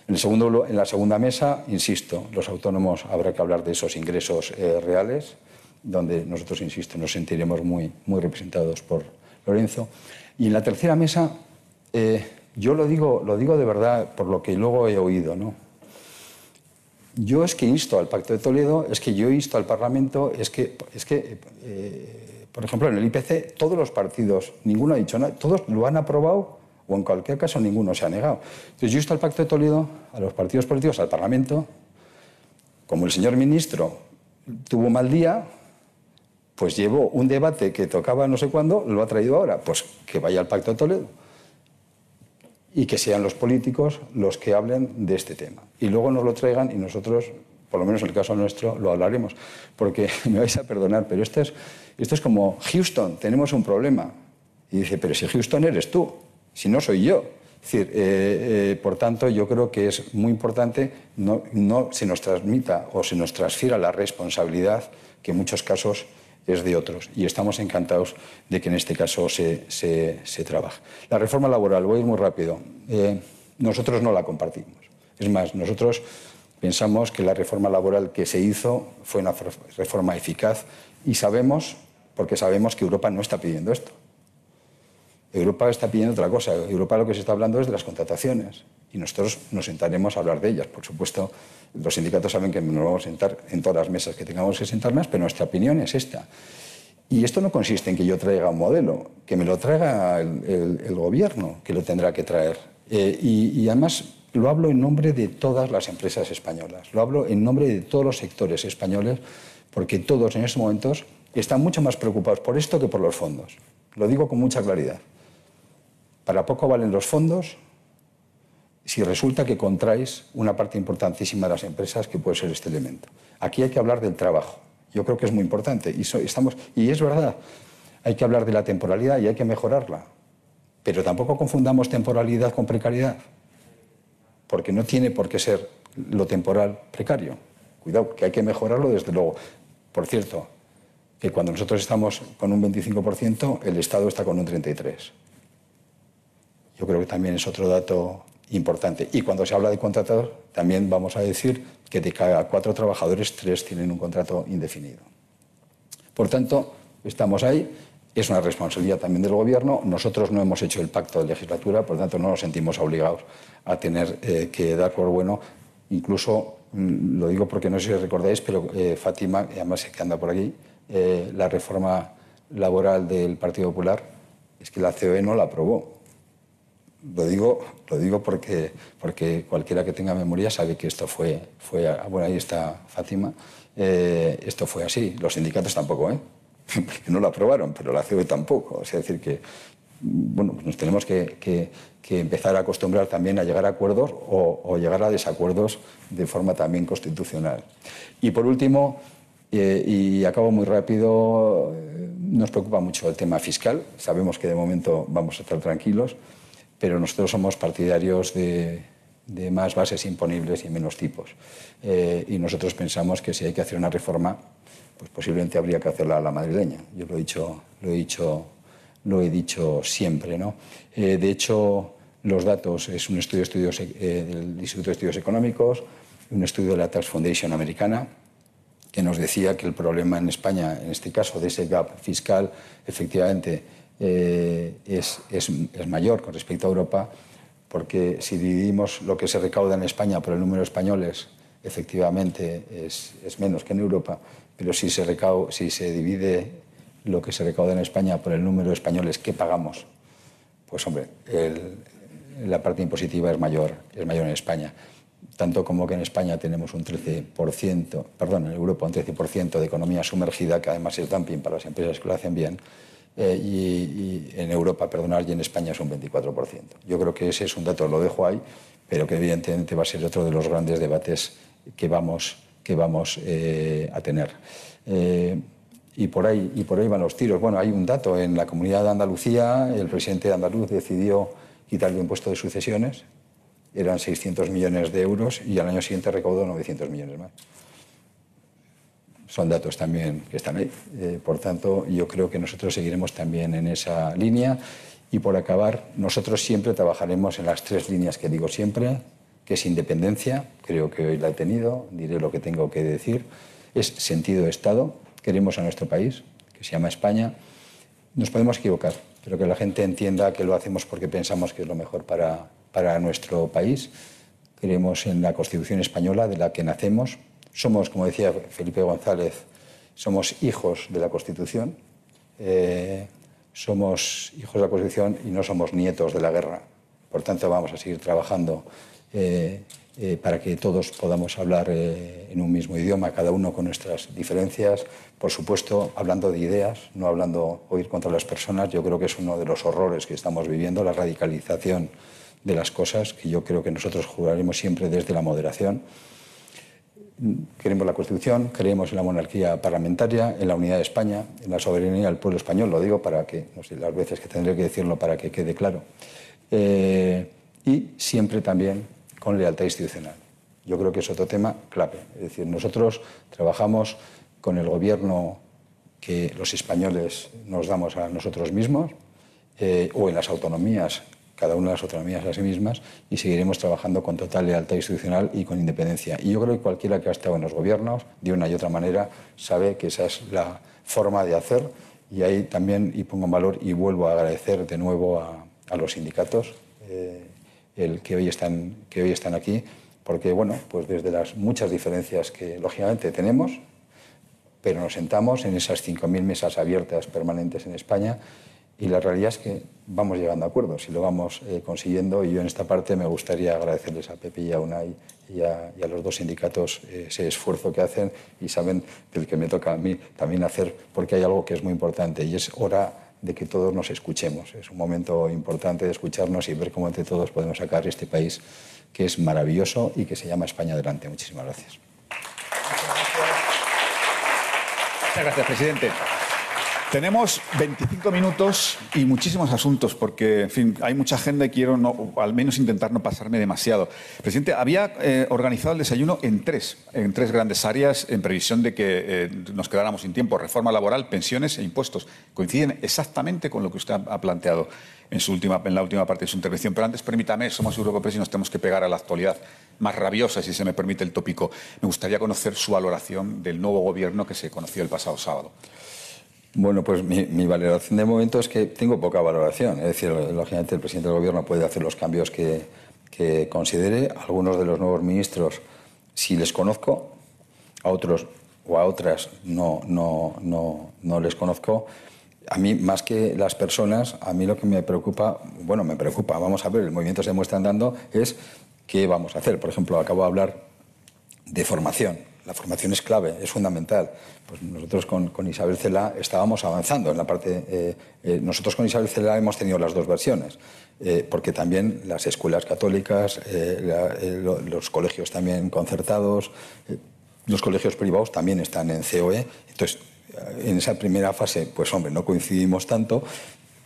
En, el segundo, en la segunda mesa, insisto, los autónomos habrá que hablar de esos ingresos eh, reales, donde nosotros, insisto, nos sentiremos muy, muy representados por Lorenzo. Y en la tercera mesa, eh, yo lo digo, lo digo de verdad por lo que luego he oído, ¿no? Yo es que insto al Pacto de Toledo, es que yo insto al Parlamento, es que, es que eh, por ejemplo, en el IPC todos los partidos, ninguno ha dicho nada, todos lo han aprobado o en cualquier caso ninguno se ha negado. Entonces yo insto al Pacto de Toledo, a los partidos políticos, al Parlamento, como el señor ministro tuvo mal día, pues llevó un debate que tocaba no sé cuándo, lo ha traído ahora, pues que vaya al Pacto de Toledo y que sean los políticos los que hablen de este tema. Y luego nos lo traigan y nosotros, por lo menos en el caso nuestro, lo hablaremos. Porque me vais a perdonar, pero esto es, esto es como Houston, tenemos un problema. Y dice, pero si Houston eres tú, si no soy yo. Es decir, eh, eh, por tanto, yo creo que es muy importante no, no se nos transmita o se nos transfiera la responsabilidad que en muchos casos es de otros y estamos encantados de que en este caso se, trabaje. La reforma laboral, voy a ir muy rápido, eh, nosotros no la compartimos. Es más, nosotros pensamos que la reforma laboral que se hizo fue una reforma eficaz y sabemos, porque sabemos que Europa no está pidiendo esto. Europa está pidiendo otra cosa. Europa lo que se está hablando es de las contrataciones y nosotros nos sentaremos a hablar de ellas. Por supuesto, los sindicatos saben que nos vamos a sentar en todas las mesas que tengamos que sentarnos, pero nuestra opinión es esta. Y esto no consiste en que yo traiga un modelo, que me lo traiga el, gobierno, que lo tendrá que traer. Eh, y, además, lo hablo en nombre de todas las empresas españolas, lo hablo en nombre de todos los sectores españoles, porque todos en estos momentos están mucho más preocupados por esto que por los fondos. Lo digo con mucha claridad. Para poco valen los fondos si resulta que contraes una parte importantísima de las empresas que puede ser este elemento. Aquí hay que hablar del trabajo. Yo creo que es muy importante. Y, estamos, y es verdad, hay que hablar de la temporalidad y hay que mejorarla. Pero tampoco confundamos temporalidad con precariedad porque no tiene por qué ser lo temporal precario. Cuidado, que hay que mejorarlo desde luego. Por cierto, que cuando nosotros estamos con un 25%, el Estado está con un 33%. Yo creo que también es otro dato importante. Y cuando se habla de contratados, también vamos a decir que de cada cuatro trabajadores, tres tienen un contrato indefinido. Por tanto, estamos ahí es una responsabilidad también del Gobierno. Nosotros no hemos hecho el pacto de legislatura, por lo tanto no nos sentimos obligados a tener eh, que dar por bueno. Incluso, mm, lo digo porque no sé si recordáis, pero eh, Fátima, además que anda por aquí, eh, la reforma laboral del Partido Popular, es que la COE no la aprobó. Lo digo, lo digo porque, porque cualquiera que tenga memoria sabe que esto fue, fue bueno, ahí está Fátima, esto fue así. Los sindicatos tampoco, ¿eh? porque no lo aprobaron, pero la COE tampoco. es decir, que bueno, pues nos tenemos que, empezar a acostumbrar también a llegar a acuerdos o, llegar a desacuerdos de forma también constitucional. Y por último, eh, y acabo muy rápido, eh, nos preocupa mucho el tema fiscal. Sabemos que de momento vamos a estar tranquilos, pero nosotros somos partidarios de, más bases imponibles y menos tipos. Eh, y nosotros pensamos que si hay que hacer una reforma, pues posiblemente habría que hacerla a la madrileña. Yo lo he dicho, lo he dicho, lo he dicho siempre. ¿no? Eh, de hecho, los datos es un estudio, estudios, eh, del Instituto de Estudios Económicos, un estudio de la Tax Foundation americana, que nos decía que el problema en España, en este caso de ese gap fiscal, efectivamente eh, es, es, es mayor con respecto a Europa, porque si dividimos lo que se recauda en España por el número de españoles, efectivamente es, es menos que en Europa pero si se, si se divide lo que se recauda en España por el número de españoles que pagamos, pues hombre, la parte impositiva es mayor, es mayor en España. Tanto como que en España tenemos un 13%, perdón, en Europa un 13% de economía sumergida, que además es dumping para las empresas que lo hacen bien, eh, y, en Europa, perdonar, y en España es un 24%. Yo creo que ese es un dato, lo dejo ahí, pero que evidentemente va a ser otro de los grandes debates que vamos que vamos eh, a tener. Eh, y, por ahí, y por ahí van los tiros. Bueno, hay un dato. En la comunidad de Andalucía, el presidente de andaluz decidió quitar el impuesto de sucesiones. Eran 600 millones de euros y al año siguiente recaudó 900 millones más. Son datos también que están ahí. Eh, por tanto, yo creo que nosotros seguiremos también en esa línea. Y por acabar, nosotros siempre trabajaremos en las tres líneas que digo siempre, que es independencia, creo que hoy la he tenido, diré lo que tengo que decir, es sentido de Estado, queremos a nuestro país, que se llama España, nos podemos equivocar, pero que la gente entienda que lo hacemos porque pensamos que es lo mejor para, para nuestro país, creemos en la Constitución española de la que nacemos, somos, como decía Felipe González, somos hijos de la Constitución, eh, somos hijos de la Constitución y no somos nietos de la guerra. Por tanto, vamos a seguir trabajando eh, eh, para que todos podamos hablar eh, en un mismo idioma, cada uno con nuestras diferencias, por supuesto hablando de ideas, no hablando o ir contra las personas. Yo creo que es uno de los horrores que estamos viviendo, la radicalización de las cosas, que yo creo que nosotros jugaremos siempre desde la moderación. Queremos la Constitución, creemos en la monarquía parlamentaria, en la unidad de España, en la soberanía del pueblo español, lo digo para que, las veces que tendré que decirlo para que quede claro. y siempre también con lealtad institucional. Yo creo que es otro tema clave. Es decir, nosotros trabajamos con el gobierno que los españoles nos damos a nosotros mismos eh, o en las autonomías, cada una de las autonomías a sí mismas, y seguiremos trabajando con total lealtad institucional y con independencia. Y yo creo que cualquiera que ha estado en los gobiernos, de una y otra manera, sabe que esa es la forma de hacer. Y ahí también, y pongo en valor y vuelvo a agradecer de nuevo a, los sindicatos. Eh, el que hoy están, que hoy están aquí, porque bueno, pues desde las muchas diferencias que lógicamente tenemos, pero nos sentamos en esas 5.000 mesas abiertas permanentes en España y la realidad es que vamos llegando a acuerdos y lo vamos eh, consiguiendo. Y yo en esta parte me gustaría agradecerles a Pepe y a UNAI y a, los dos sindicatos eh, ese esfuerzo que hacen y saben del que me toca a mí también hacer, porque hay algo que es muy importante y es hora de que todos nos escuchemos. Es un momento importante de escucharnos y ver cómo entre todos podemos sacar este país que es maravilloso y que se llama España adelante. Muchísimas gracias. Muchas gracias, presidente. Tenemos 25 minutos y muchísimos asuntos porque, en fin, hay mucha agenda y quiero no, al menos intentar no pasarme demasiado. Presidente, había eh, organizado el desayuno en tres, en tres grandes áreas en previsión de que eh, nos quedáramos sin tiempo. Reforma laboral, pensiones e impuestos. Coinciden exactamente con lo que usted ha planteado en, su última, en la última parte de su intervención. Pero antes, permítame, somos europeos y nos tenemos que pegar a la actualidad más rabiosa, si se me permite el tópico. Me gustaría conocer su valoración del nuevo gobierno que se conoció el pasado sábado. Bueno, pues mi, valoración de momento es que tengo poca valoración. Es decir, lógicamente el presidente del Gobierno puede hacer los cambios que, considere. Algunos de los nuevos ministros, si les conozco, a otros o a otras no, no, no, no les conozco. A mí, más que las personas, a mí lo que me preocupa, bueno, me preocupa, vamos a ver, el movimiento se muestra andando, es qué vamos a hacer. Por ejemplo, acabo de hablar de formación la formación es clave, es fundamental. Pues nosotros con, Isabel Cela estábamos avanzando en la parte. Eh, eh, nosotros con Isabel Cela hemos tenido las dos versiones, eh, porque también las escuelas católicas, los colegios también concertados, los colegios privados también están en COE. Entonces, en esa primera fase, pues hombre, no coincidimos tanto,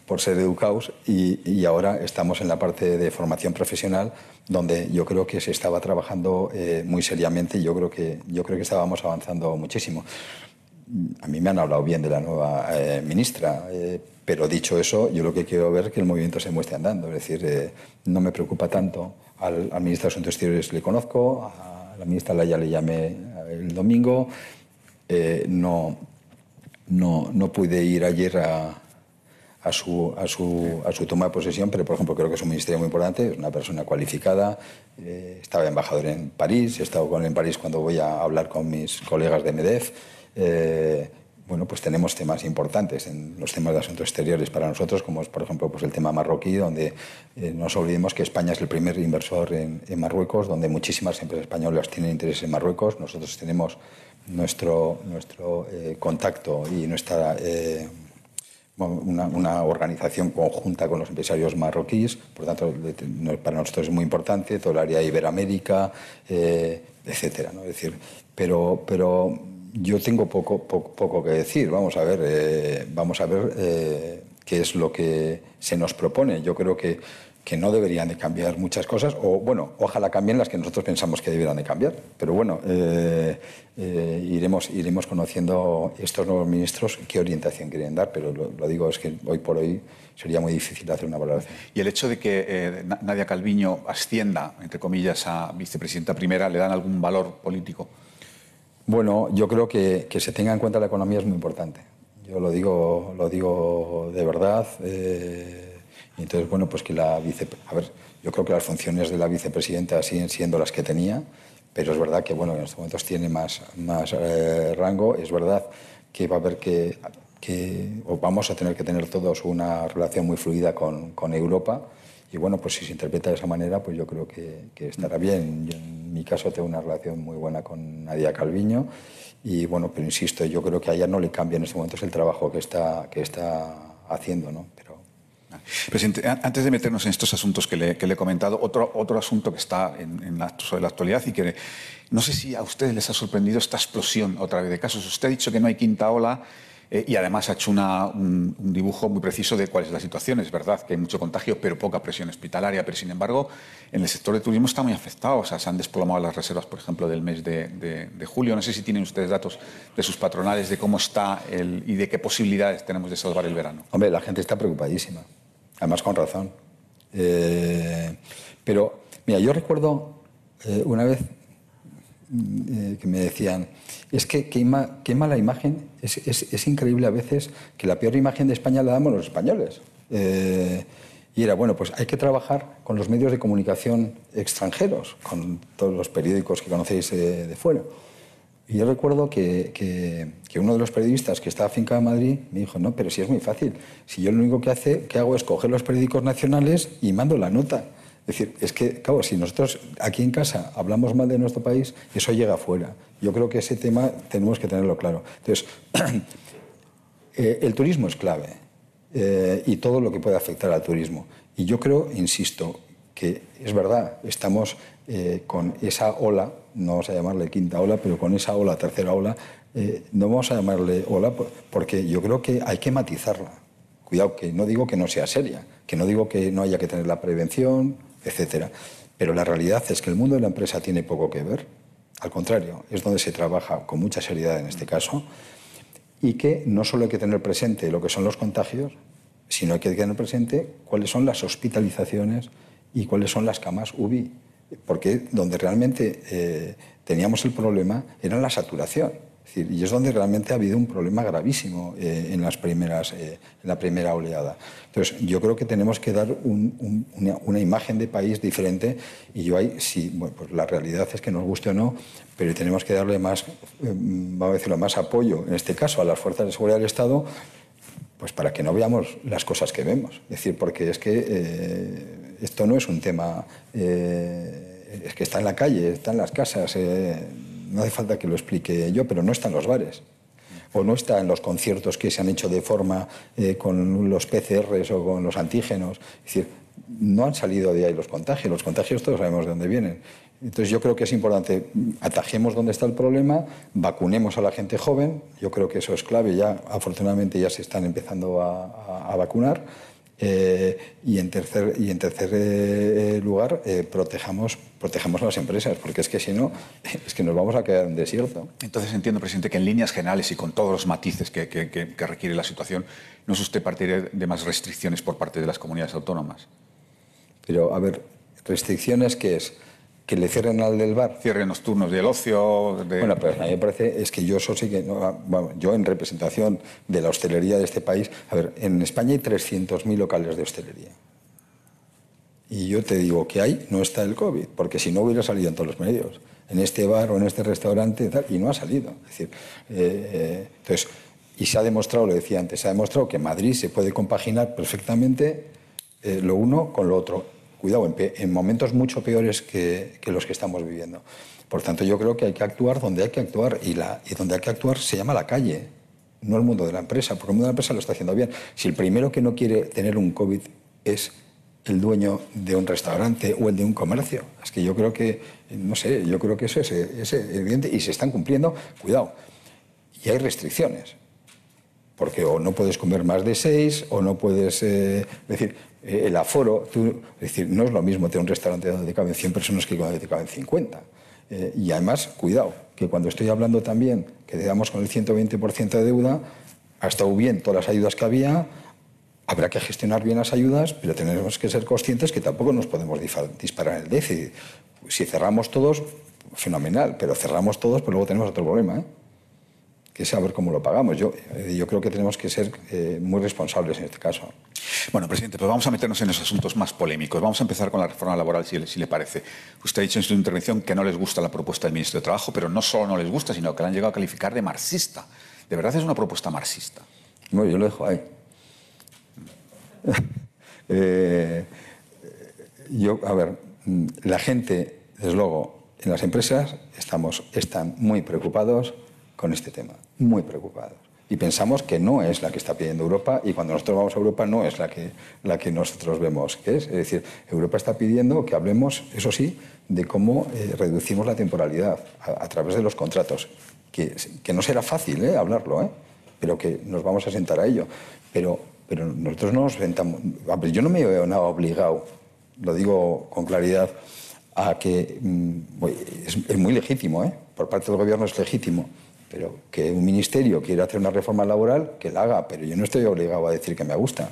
por ser educados y, ahora estamos en la parte de formación profesional donde yo creo que se estaba trabajando eh, muy seriamente y yo creo que yo creo que estábamos avanzando muchísimo. A mí me han hablado bien de la nueva eh, ministra, eh, pero dicho eso, yo lo que quiero ver es que el movimiento se muestre andando. Es decir, no me preocupa tanto. Al, al, ministro de Asuntos Exteriores le conozco, a la ministra Laya le llamé el domingo. no, no, no pude ir ayer a, a su, a, su, a su toma de posesión, pero por ejemplo creo que es un ministerio muy importante, es una persona cualificada, eh, estaba embajador en París, he estado con él en París cuando voy a hablar con mis colegas de MEDEF. Eh, bueno, pues tenemos temas importantes en los temas de asuntos exteriores para nosotros, como es, por ejemplo, pues el tema marroquí, donde eh, no nos olvidemos que España es el primer inversor en, en, Marruecos, donde muchísimas empresas españolas tienen interés en Marruecos. Nosotros tenemos nuestro, nuestro contacto y nuestra una, organización conjunta con los empresarios marroquíes, por tanto, para nosotros es muy importante, todo el área Iberoamérica, eh, etcétera. ¿no? Es decir, pero, pero yo tengo poco, poco, que decir. Vamos a ver, eh, vamos a ver eh, qué es lo que se nos propone. Yo creo que que no deberían de cambiar muchas cosas, o bueno, ojalá cambien las que nosotros pensamos que deberían de cambiar. Pero bueno, eh, eh, iremos, iremos conociendo estos nuevos ministros qué orientación quieren dar, pero lo, digo es que hoy por hoy sería muy difícil hacer una valoración. ¿Y el hecho de que eh, Nadia Calviño ascienda, entre comillas, a vicepresidenta primera, le dan algún valor político? Bueno, yo creo que, que se tenga en cuenta la economía es muy importante. Yo lo digo, lo digo de verdad. Entonces, bueno, pues que la vice... A ver, yo creo que las funciones de la vicepresidenta siguen siendo las que tenía, pero es verdad que, bueno, en estos momentos tiene más, más eh, rango. Es verdad que va a haber que, que... o vamos a tener que tener todos una relación muy fluida con, con Europa. Y bueno, pues si se interpreta de esa manera, pues yo creo que, que estará bien. Yo, en mi caso tengo una relación muy buena con Nadia Calviño y bueno, pero insisto, yo creo que a ella no le cambia en estos momentos el trabajo que está, que está haciendo, ¿no? Presidente, antes de meternos en estos asuntos que le, he comentado, otro, otro asunto que está en, la, sobre la actualidad y que no sé si a ustedes les ha sorprendido esta explosión otra vez de casos. Usted ha dicho que no hay quinta ola eh, y además ha hecho un, dibujo muy preciso de cuál es la situación. Es verdad que hay mucho contagio, pero poca presión hospitalaria. Pero sin embargo, en el sector de turismo está muy afectado. O sea, se han desplomado las reservas, por ejemplo, del mes de, julio. No sé si tienen ustedes datos de sus patronales de cómo está el, y de qué posibilidades tenemos de salvar el verano. Hombre, la gente está preocupadísima además con razón. Eh, pero, mira, yo recuerdo eh, una vez eh, que me decían, es que qué, mala imagen, es, increíble a veces que la peor imagen de España la damos los españoles. y era, bueno, pues hay que trabajar con los medios de comunicación extranjeros, con todos los periódicos que conocéis de fuera. Y yo recuerdo que, que, uno de los periodistas que estaba afincado en Madrid me dijo, no, pero si es muy fácil, si yo lo único que, que hago es coger los periódicos nacionales y mando la nota. Es decir, es que, claro, si nosotros aquí en casa hablamos mal de nuestro país, eso llega afuera. Yo creo que ese tema tenemos que tenerlo claro. Entonces, eh, el turismo es clave eh, y todo lo que puede afectar al turismo. Y yo creo, insisto, que es verdad, estamos eh, con esa ola, no vamos a llamarle quinta ola, pero con esa ola, tercera ola, no vamos a llamarle ola porque yo creo que hay que matizarla. Cuidado, que no digo que no sea seria, que no digo que no haya que tener la prevención, etcétera. Pero la realidad es que el mundo de la empresa tiene poco que ver. Al contrario, es donde se trabaja con mucha seriedad en este caso y que no solo hay que tener presente lo que son los contagios, sino hay que tener presente cuáles son las hospitalizaciones y cuáles son las camas UBI. Porque donde realmente eh, teníamos el problema era la saturación y es donde realmente ha habido un problema gravísimo eh, en, las primeras, eh, en la primera oleada. Entonces, yo creo que tenemos que dar una, imagen de país diferente y yo ahí, sí, pues la realidad es que nos guste o no, pero tenemos que darle más, eh, vamos a decirlo, más apoyo, en este caso, a las fuerzas de seguridad del Estado, pues para que no veamos las cosas que vemos. Es decir, porque es que esto no es un tema, es que está en la calle, está en las casas no hace falta que lo explique yo, pero no está en los bares. O no está en los conciertos que se han hecho de forma eh, con los PCRs o con los antígenos. Es decir, no han salido de ahí los contagios. Los contagios todos sabemos de dónde vienen. Entonces yo creo que es importante, atajemos dónde está el problema, vacunemos a la gente joven, yo creo que eso es clave, ya afortunadamente ya se están empezando a vacunar, eh, y en tercer, y en tercer eh, lugar, eh, protejamos, protejamos a las empresas, porque es que si no, es que nos vamos a quedar en desierto. Entonces entiendo, presidente, que en líneas generales y con todos los matices que, que, que requiere la situación, no es usted partidario de más restricciones por parte de las comunidades autónomas. Pero, a ver, restricciones, ¿qué es? Que le cierren al del bar. Cierren los turnos del ocio. Bueno, pues a mí me parece, es que yo eso sí que, yo en representación de la hostelería de este país, a ver, en España hay 300.000 locales de hostelería. Y yo te digo que ahí no está el COVID, porque si no hubiera salido en todos los medios, en este bar o en este restaurante y tal, y no ha salido. Es decir, eh, eh, entonces, y se ha demostrado, lo decía antes, se ha demostrado que en Madrid se puede compaginar perfectamente eh, lo uno con lo otro cuidado, en, momentos mucho peores que, los que estamos viviendo. Por tanto, yo creo que hay que actuar donde hay que actuar y, donde hay que actuar se llama la calle, no el mundo de la empresa, porque el mundo de la empresa lo está haciendo bien. Si el primero que no quiere tener un COVID es el dueño de un restaurante o el de un comercio, es que yo creo que, no sé, yo creo que eso es, es evidente y se están cumpliendo, cuidado. Y hay restricciones porque o no puedes comer más de seis o no puedes eh, decir eh, el aforo tú, es decir no es lo mismo tener un restaurante donde caben 100 personas que donde te caben 50 eh, y además cuidado que cuando estoy hablando también que digamos con el 120% de deuda ha estado bien todas las ayudas que había habrá que gestionar bien las ayudas pero tenemos que ser conscientes que tampoco nos podemos disparar el déficit si cerramos todos fenomenal pero cerramos todos pues luego tenemos otro problema ¿eh? Que es saber cómo lo pagamos. Yo, eh, yo creo que tenemos que ser eh, muy responsables en este caso. Bueno, presidente, pues vamos a meternos en los asuntos más polémicos. Vamos a empezar con la reforma laboral, si, si, le parece. Usted ha dicho en su intervención que no les gusta la propuesta del ministro de Trabajo, pero no solo no les gusta, sino que la han llegado a calificar de marxista. ¿De verdad es una propuesta marxista? Bueno, yo lo dejo ahí. Eh, yo, a ver, la gente, desde luego, en las empresas estamos, están muy preocupados con este tema, muy preocupados. Y pensamos que no es la que está pidiendo Europa y cuando nosotros vamos a Europa no es la que, la que nosotros vemos que es. Es decir, Europa está pidiendo que hablemos, eso sí, de cómo eh, reducimos la temporalidad a, través de los contratos, que, que no será fácil ¿eh? hablarlo, ¿eh? pero que nos vamos a sentar a ello. Pero, pero nosotros no nos sentamos... Yo no me veo nada obligado, lo digo con claridad, a que... Mm, es, es muy legítimo, ¿eh? por parte del gobierno es legítimo pero que un ministerio quiera hacer una reforma laboral, que la haga, pero yo no estoy obligado a decir que me gusta,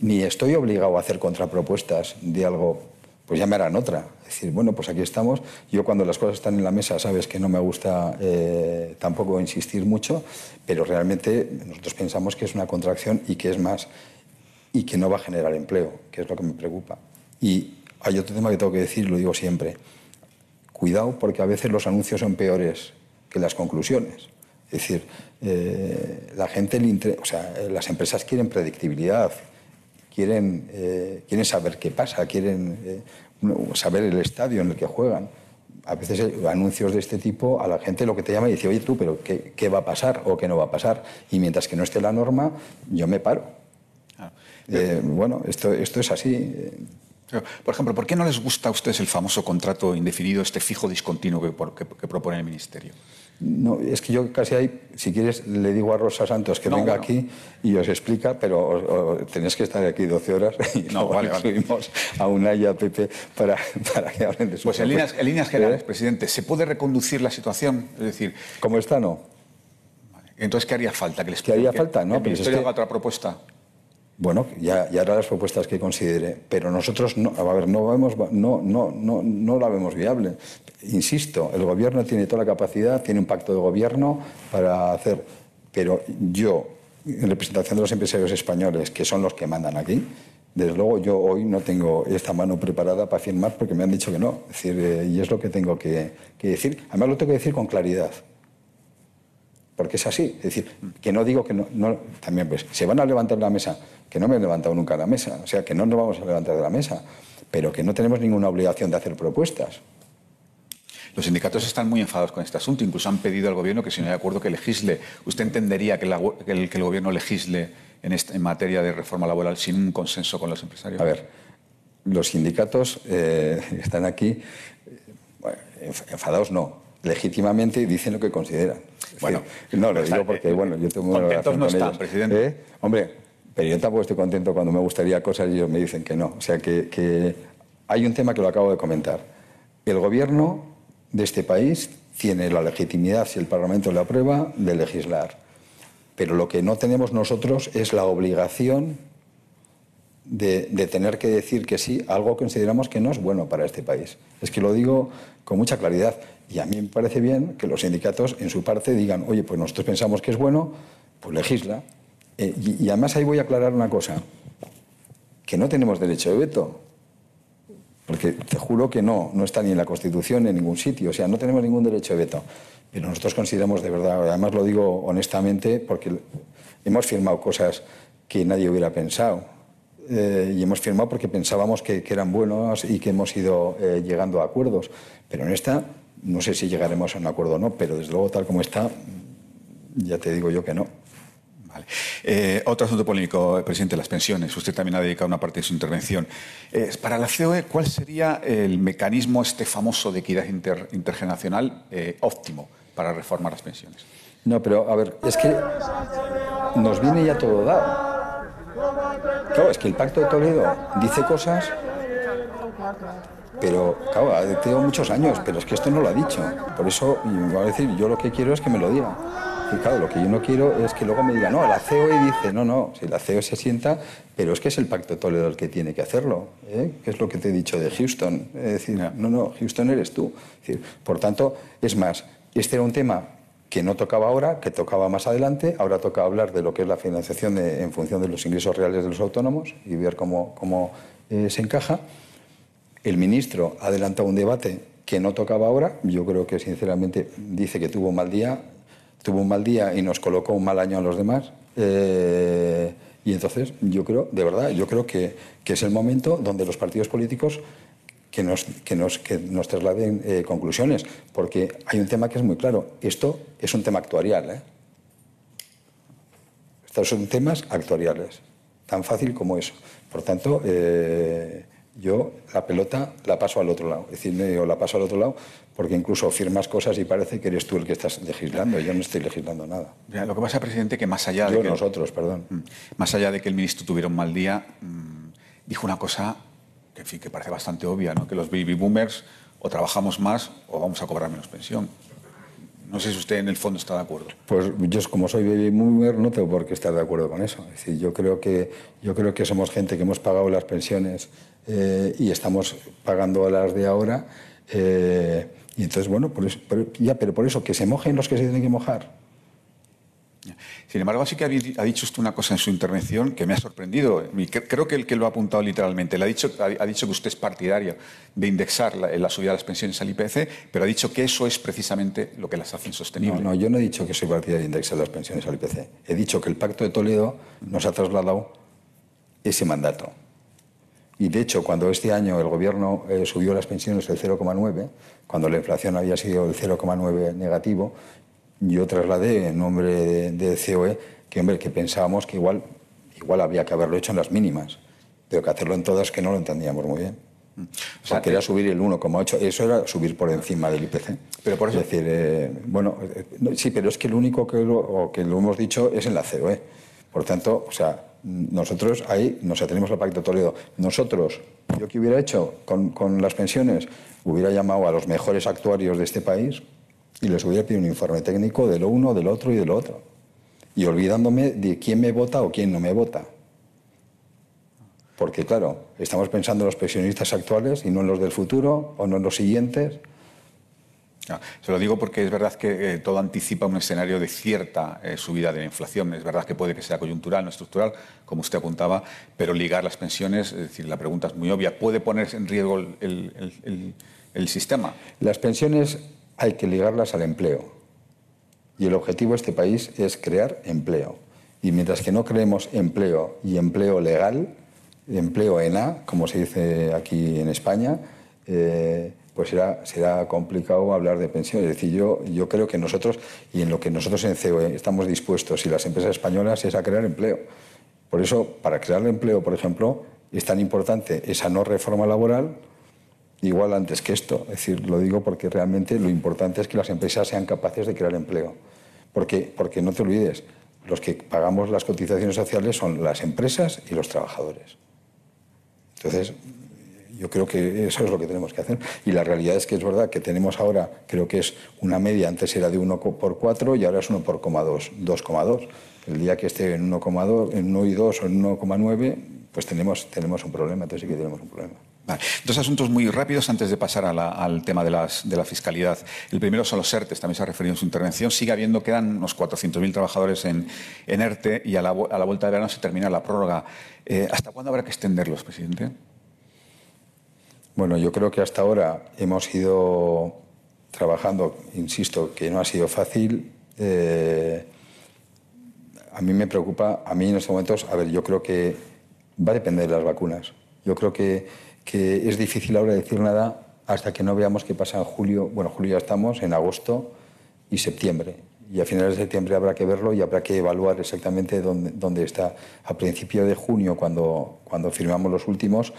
ni estoy obligado a hacer contrapropuestas de algo, pues ya me harán otra. Es decir, bueno, pues aquí estamos. Yo cuando las cosas están en la mesa, sabes que no me gusta eh, tampoco insistir mucho, pero realmente nosotros pensamos que es una contracción y que es más, y que no va a generar empleo, que es lo que me preocupa. Y hay otro tema que tengo que decir, lo digo siempre. Cuidado porque a veces los anuncios son peores que las conclusiones. Es decir, eh, la gente, o sea, las empresas quieren predictibilidad, quieren, eh, quieren saber qué pasa, quieren eh, saber el estadio en el que juegan. A veces anuncios de este tipo a la gente lo que te llama y dice, oye tú, pero qué, qué, va a pasar o qué no va a pasar? Y mientras que no esté la norma, yo me paro. bueno, esto, esto es así. Por ejemplo, ¿por qué no les gusta a ustedes el famoso contrato indefinido, este fijo discontinuo que, que propone el Ministerio? No, es que yo casi ahí, si quieres, le digo a Rosa Santos que venga aquí y os explica, pero tenéis que estar aquí 12 horas y no, vale, subimos a una y a Pepe para, para que hablen de su Pues en líneas, en líneas generales, ¿Eh? presidente, ¿se puede reconducir la situación? Es decir... ¿Cómo está, no? Entonces, ¿qué haría falta? ¿Que les ¿Qué haría falta? No, ¿El Ministerio haga otra propuesta? Bueno, ya, ya hará las propuestas que considere, pero nosotros no, a ver, no, vemos, no, no, no, la vemos viable. Insisto, el gobierno tiene toda la capacidad, tiene un pacto de gobierno para hacer, pero yo, en representación de los empresarios españoles, que son los que mandan aquí, desde luego yo hoy no tengo esta mano preparada para firmar porque me han dicho que no. Es decir, eh, y es lo que tengo que decir. Además lo tengo que decir con claridad porque es así. Es decir, que no digo que no, también pues, se van a levantar de la mesa, que no me he levantado nunca la mesa, o sea, que no nos vamos a levantar de la mesa, pero que no tenemos ninguna obligación de hacer propuestas. Los sindicatos están muy enfadados con este asunto, incluso han pedido al gobierno que si no hay acuerdo que legisle. ¿Usted entendería que, el, gobierno legisle en, materia de reforma laboral sin un consenso con los empresarios? A ver, los sindicatos eh, están aquí, enfadados no, legítimamente dicen lo que consideran. Bueno, no, lo digo porque, bueno, yo tengo una relación no con están, presidente. ¿Eh? Hombre, pero yo tampoco estoy contento cuando me gustaría cosas y ellos me dicen que no. O sea, que, que hay un tema que lo acabo de comentar. El gobierno de este país tiene la legitimidad, si el Parlamento le aprueba, de legislar. Pero lo que no tenemos nosotros es la obligación de, tener que decir que sí a algo que consideramos que no es bueno para este país. Es que lo digo con mucha claridad. Y a mí me parece bien que los sindicatos, en su parte, digan, oye, pues nosotros pensamos que es bueno, pues legisla. Eh, y, además ahí voy a aclarar una cosa, que no tenemos derecho de veto. Porque te juro que no, no está ni en la Constitución ni en ningún sitio. O sea, no tenemos ningún derecho de veto. Pero nosotros consideramos de verdad, además lo digo honestamente, porque hemos firmado cosas que nadie hubiera pensado. Eh, y hemos firmado porque pensábamos que, eran buenos y que hemos ido eh, llegando a acuerdos. Pero en esta no sé si llegaremos a un acuerdo o no, pero desde luego tal como está, ya te digo yo que no. Vale. Eh, otro asunto polémico, presidente, las pensiones. Usted también ha dedicado una parte de su intervención. Eh, para la COE, ¿cuál sería el mecanismo este famoso de equidad intergeneracional eh, óptimo para reformar las pensiones? No, pero a ver, es que nos viene ya todo dado. Claro, es que el Pacto de Toledo dice cosas pero, claro, tengo muchos años, pero es que esto no lo ha dicho. Por eso, voy a decir, yo lo que quiero es que me lo diga. Y claro, lo que yo no quiero es que luego me diga, no, la COE dice, no, no, si la COE se sienta, pero es que es el Pacto de Toledo el que tiene que hacerlo, ¿eh? que es lo que te he dicho de Houston. Decir, no, no, Houston eres tú. por tanto, es más, este era un tema que no tocaba ahora, que tocaba más adelante, ahora toca hablar de lo que es la financiación en función de los ingresos reales de los autónomos y ver cómo, cómo eh, se encaja. El ministro ha adelantado un debate que no tocaba ahora. Yo creo que, sinceramente, dice que tuvo un mal día, tuvo un mal día y nos colocó un mal año a los demás. Eh, y entonces, yo creo, de verdad, yo creo que, es el momento donde los partidos políticos que nos, que nos, que nos trasladen eh, conclusiones, porque hay un tema que es muy claro. Esto es un tema actuarial. ¿eh? Estos son temas actuariales, tan fácil como eso. Por tanto, eh, yo la pelota la paso al otro lado. Es decir, yo la paso al otro lado porque incluso firmas cosas y parece que eres tú el que estás legislando. Yo no estoy legislando nada. lo que pasa, presidente, que más allá de. Yo, que, nosotros, perdón. Mm, más allá de que el ministro tuviera un mal día, mm, dijo una cosa que, en fin, que parece bastante obvia, ¿no? que los baby boomers o trabajamos más o vamos a cobrar menos pensión. No sé si usted en el fondo está de acuerdo. Pues yo como soy baby boomer no tengo por qué estar de acuerdo con eso. Yo creo que, yo creo que somos gente que hemos pagado las pensiones eh, y estamos pagando las de ahora. Eh, y entonces, bueno, ya, pero por eso, que se mojen los que se tienen que mojar. Sin embargo, sí que ha dicho usted una cosa en su intervención que me ha sorprendido. creo que el que lo ha apuntado literalmente. Le ha dicho, ha dicho que usted es partidario de indexar la, subida de las pensiones al IPC, pero ha dicho que eso es precisamente lo que las hace insostenibles. No, no, yo no he dicho que soy partidario de indexar las pensiones al IPC. He dicho que el Pacto de Toledo nos ha trasladado ese mandato. Y de hecho, cuando este año el Gobierno eh, subió las pensiones del 0,9, cuando la inflación había sido el 0,9 negativo, yo trasladé en nombre de, COE que, hombre, que pensábamos que igual, igual había que haberlo hecho en las mínimas, pero que hacerlo en todas que no lo entendíamos muy bien. O sea, quería subir el 1,8. Eso era subir por encima del IPC. Pero por eso... Es decir, eh, bueno, eh, sí, pero es que lo único que lo, que lo hemos dicho es en la COE. Por tanto, o sea, nosotros ahí nos atenemos al Pacto de Toledo. Nosotros, yo que hubiera hecho con, con las pensiones, hubiera llamado a los mejores actuarios de este país, y les hubiera pedido un informe técnico de lo uno, del otro y del otro. Y olvidándome de quién me vota o quién no me vota. Porque, claro, estamos pensando en los pensionistas actuales y no en los del futuro o no en los siguientes. se lo digo porque es verdad que eh, todo anticipa un escenario de cierta eh, subida de la inflación. Es verdad que puede que sea coyuntural, no estructural, como usted apuntaba, pero ligar las pensiones, es decir, la pregunta es muy obvia, ¿puede ponerse en riesgo el sistema? Las pensiones hay que ligarlas al empleo. Y el objetivo de este país es crear empleo. Y mientras que no creemos empleo y empleo legal, empleo en A, como se dice aquí en España, eh, pues será, será complicado hablar de pensiones. Es decir, yo, yo creo que nosotros, y en lo que nosotros en COE estamos dispuestos y las empresas españolas, es a crear empleo. Por eso, para crear empleo, por ejemplo, es tan importante esa no reforma laboral igual antes que esto. Es decir, lo digo porque realmente lo importante es que las empresas sean capaces de crear empleo. Porque, porque no te olvides, los que pagamos las cotizaciones sociales son las empresas y los trabajadores. Entonces, yo creo que eso es lo que tenemos que hacer. Y la realidad es que es verdad que tenemos ahora, creo que es una media, antes era de 1 por 4 y ahora es 1 por 2,2. El día que esté en 1,2, en 1 y 2 o en 1,9, pues tenemos, tenemos un problema, entonces sí que tenemos un problema. Dos asuntos muy rápidos antes de pasar al tema de, las, de, la fiscalidad. El primero son los ERTE, también se ha referido en su intervención. Sigue habiendo, quedan unos 400.000 trabajadores en, ERTE y a la, a la, vuelta de verano se termina la prórroga. Eh, ¿Hasta cuándo habrá que extenderlos, presidente? Bueno, yo creo que hasta ahora hemos ido trabajando, insisto, que no ha sido fácil. Eh, a mí me preocupa, a mí en estos momentos, a ver, yo creo que va a depender de las vacunas. Yo creo que que es difícil ahora decir nada hasta que no veamos qué pasa en julio. Bueno, julio ya estamos, en agosto y septiembre. Y a finales de septiembre habrá que verlo y habrá que evaluar exactamente dónde, dónde está. A principio de junio, cuando, cuando firmamos los últimos,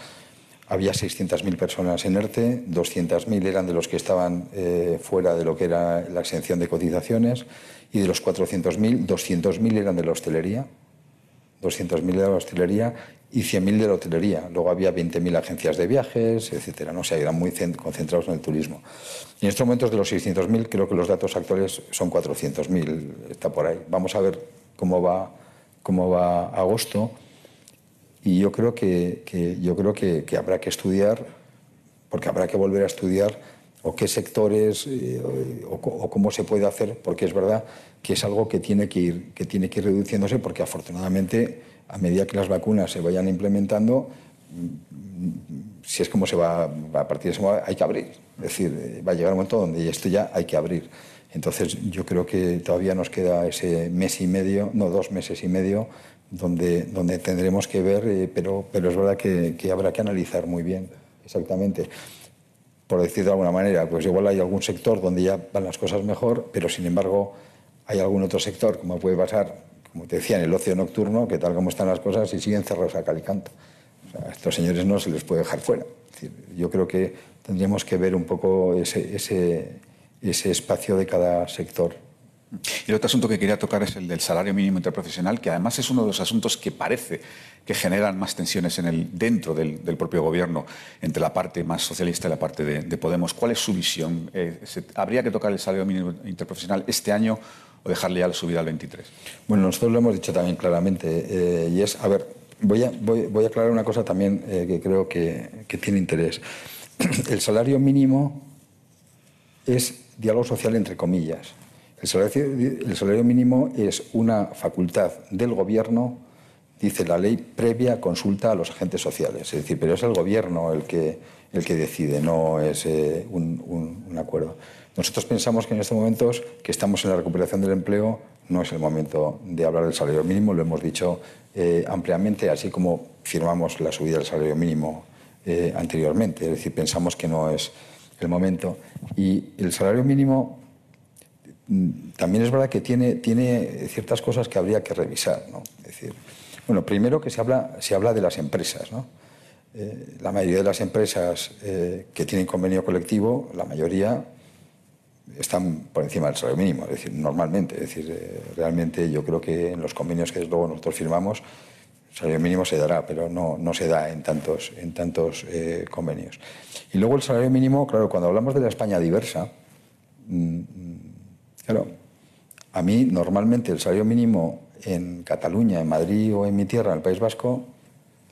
había 600.000 personas en ERTE, 200.000 eran de los que estaban eh, fuera de lo que era la exención de cotizaciones y de los 400.000, 200.000 eran de la hostelería. 200.000 de la hostelería y 100.000 de la hotelería. Luego había 20.000 agencias de viajes, etcétera. ¿no? O sea, eran muy concentrados en el turismo. Y en estos momentos de los 600.000, creo que los datos actuales son 400.000. Está por ahí. Vamos a ver cómo va, cómo va agosto. Y yo creo que, que yo creo que, que, habrá que estudiar, porque habrá que volver a estudiar o qué sectores eh, o, o, cómo se puede hacer, porque es verdad que es algo que tiene que ir, que tiene que ir reduciéndose, porque afortunadamente a medida que las vacunas se vayan implementando, si es como se va a partir de ese momento, hay que abrir. Es decir, va a llegar un momento donde esto ya hay que abrir. Entonces, yo creo que todavía nos queda ese mes y medio, no, dos meses y medio, donde, donde tendremos que ver, eh, pero, pero es verdad que, que, habrá que analizar muy bien, exactamente. Por decir de alguna manera, pues igual hay algún sector donde ya van las cosas mejor, pero sin embargo hay algún otro sector, como puede pasar como te decía, en el ocio nocturno, que tal como están las cosas, y siguen cerrados a cal y canto. a estos señores no se les puede dejar fuera. yo creo que tendríamos que ver un poco ese, ese, ese espacio de cada sector. Y el otro asunto que quería tocar es el del salario mínimo interprofesional, que además es uno de los asuntos que parece que generan más tensiones en el, dentro del, propio gobierno, entre la parte más socialista y la parte de, Podemos. ¿Cuál es su visión? Eh, ¿Habría que tocar el salario mínimo interprofesional este año o dejarle ya la subida al 23? Bueno, nosotros lo hemos dicho también claramente, eh, y es, a ver, voy a, voy, a aclarar una cosa también eh, que creo que, que tiene interés. El salario mínimo es diálogo social entre comillas. El salario, mínimo es una facultad del Gobierno, dice la ley, previa consulta a los agentes sociales. Es decir, pero es el Gobierno el que, el que decide, no es eh, un, acuerdo. Nosotros pensamos que en estos momentos que estamos en la recuperación del empleo no es el momento de hablar del salario mínimo, lo hemos dicho eh, ampliamente, así como firmamos la subida del salario mínimo eh, anteriormente. Es decir, pensamos que no es el momento. Y el salario mínimo Mm, también es verdad que tiene, tiene ciertas cosas que habría que revisar. ¿no? Es decir, bueno, primero que se habla, se habla de las empresas. ¿no? Eh, la mayoría de las empresas que tienen convenio colectivo, la mayoría están por encima del salario mínimo, es decir, normalmente. Es decir, eh, realmente yo creo que en los convenios que luego nosotros firmamos, el salario mínimo se dará, pero no, no se da en tantos, en tantos convenios. Y luego el salario mínimo, claro, cuando hablamos de la España diversa, mm, Claro, a mí normalmente el salario mínimo en Cataluña, en Madrid o en mi tierra, en el País Vasco,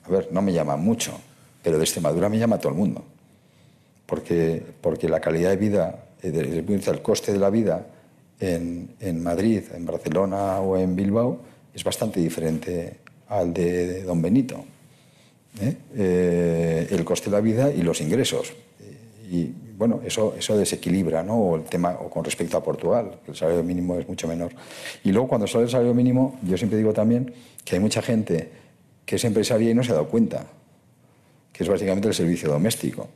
a ver, no me llama mucho, pero de Extremadura me llama todo el mundo. Porque, porque la calidad de vida, el coste de la vida en, Madrid, en Barcelona o en Bilbao es bastante diferente al de Don Benito. ¿eh? Eh, el coste de la vida y los ingresos. Y, bueno, eso, eso desequilibra, ¿no? el tema o con respecto a Portugal, el salario mínimo es mucho menor. Y luego, cuando sale el salario mínimo, yo siempre digo también que hay mucha gente que es empresaria y no se ha dado cuenta, que es básicamente el servicio doméstico,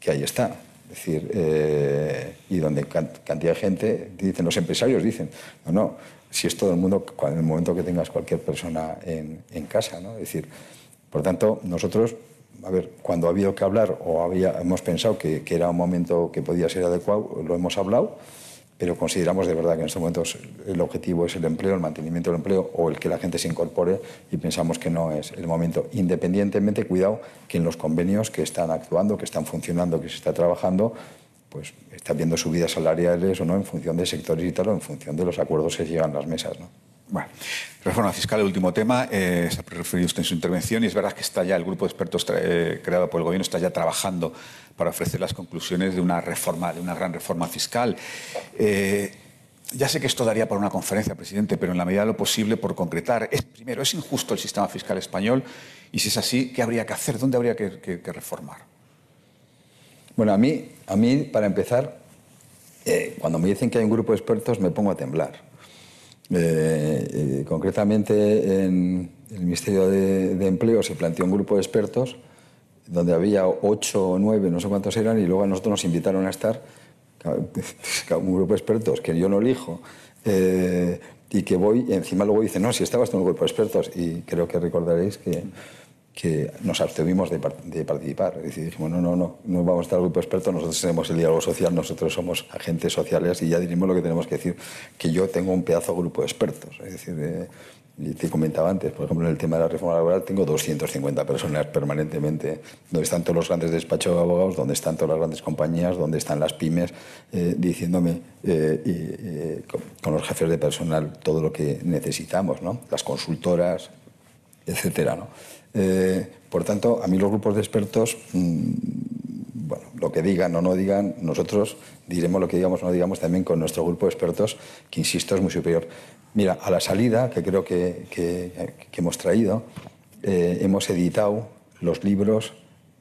que ahí está. Es decir, eh, y donde cantidad de gente, dicen los empresarios, dicen, no, no, si es todo el mundo, en el momento que tengas cualquier persona en, en casa, ¿no? Es decir, por tanto, nosotros a ver, cuando ha habido que hablar o había, hemos pensado que, era un momento que podía ser adecuado, lo hemos hablado, pero consideramos de verdad que en estos momentos el objetivo es el empleo, el mantenimiento del empleo o el que la gente se incorpore y pensamos que no es el momento. Independientemente, cuidado, que en los convenios que están actuando, que están funcionando, que se está trabajando, pues está viendo subidas salariales o no en función de sectores y tal o en función de los acuerdos que llegan a las mesas. ¿no? Bueno, reforma fiscal, el último tema, eh, se ha referido usted en su intervención y es verdad que está ya el grupo de expertos eh, creado por el Gobierno está ya trabajando para ofrecer las conclusiones de una reforma, de una gran reforma fiscal. Eh, ya sé que esto daría para una conferencia, presidente, pero en la medida de lo posible por concretar. Es, primero, ¿es injusto el sistema fiscal español? Y si es así, ¿qué habría que hacer? ¿Dónde habría que, reformar? Bueno, a mí, a mí para empezar, cuando me dicen que hay un grupo de expertos, me pongo a temblar eh, eh, concretamente en el Ministerio de, Empleo se planteó un grupo de expertos donde había ocho o nueve, no sé cuántos eran, y luego a nosotros nos invitaron a estar, un grupo de expertos que yo no elijo, eh, y que voy, encima luego dicen, no, si estabas en un grupo de expertos, y creo que recordaréis que que nos abstuvimos de, participar. Es decir, dijimos, no, no, no, no vamos a estar al grupo experto, nosotros tenemos el diálogo social, nosotros somos agentes sociales y ya diremos lo que tenemos que decir, que yo tengo un pedazo de grupo de expertos. Es decir, eh, y te comentaba antes, por ejemplo, en el tema de la reforma laboral tengo 250 personas permanentemente, donde están todos los grandes despachos de abogados, donde están todas las grandes compañías, donde están las pymes, eh, diciéndome eh, con, con, los jefes de personal todo lo que necesitamos, ¿no? las consultoras, etcétera. ¿no? Eh, por tanto, a mí los grupos de expertos, mm, bueno, lo que digan o no digan, nosotros diremos lo que digamos o no digamos también con nuestro grupo de expertos, que insisto es muy superior. Mira, a la salida, que creo que, hemos traído, eh, hemos editado los libros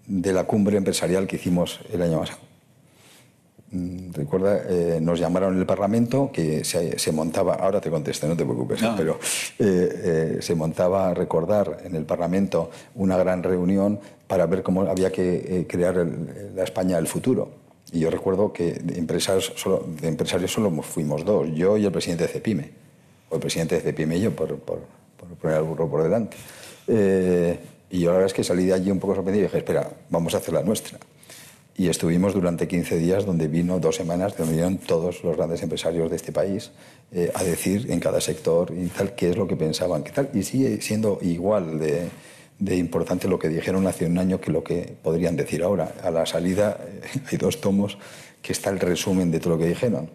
de la cumbre empresarial que hicimos el año pasado. Mm, recuerda, eh, nos llamaron en el Parlamento que se, montaba, ahora te contesto, no te preocupes, pero eh, eh, se montaba a recordar en el Parlamento una gran reunión para ver cómo había que crear la España del futuro. Y yo recuerdo que de empresarios, solo, de empresarios solo fuimos dos, yo y el presidente de Cepime, o el presidente de Cepime y yo, por, por, por poner al burro por delante. y yo la verdad es que salí de allí un poco sorprendido y dije, espera, vamos a hacer la nuestra y estuvimos durante 15 días donde vino dos semanas donde vinieron todos los grandes empresarios de este país eh, a decir en cada sector y tal qué es lo que pensaban, qué tal. Y sigue siendo igual de, de, importante lo que dijeron hace un año que lo que podrían decir ahora. A la salida eh, hay dos tomos que está el resumen de todo lo que dijeron.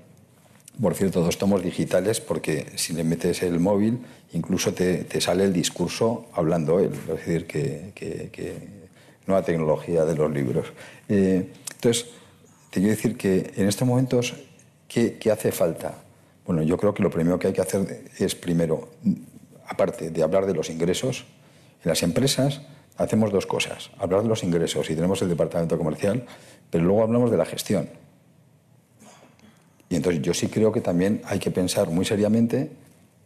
Por cierto, dos tomos digitales porque si le metes el móvil incluso te, te sale el discurso hablando él. Es decir, que, nueva tecnología de los libros. Eh, entonces, te quiero decir que en estos momentos, ¿qué, hace falta? Bueno, yo creo que lo primero que hay que hacer es, primero, aparte de hablar de los ingresos, en las empresas hacemos dos cosas. Hablar de los ingresos y tenemos el departamento comercial, pero luego hablamos de la gestión. Y entonces yo sí creo que también hay que pensar muy seriamente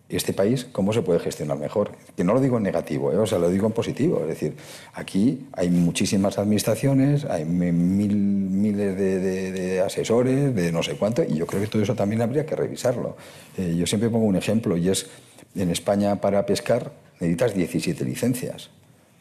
este país cómo se puede gestionar mejor. Que no lo digo en negativo, ¿eh? o sea, lo digo en positivo. Es decir, aquí hay muchísimas administraciones, hay mil, miles de, asesores, de no sé cuánto, y yo creo que todo eso también habría que revisarlo. Eh, yo siempre pongo un ejemplo, y es, en España para pescar necesitas 17 licencias.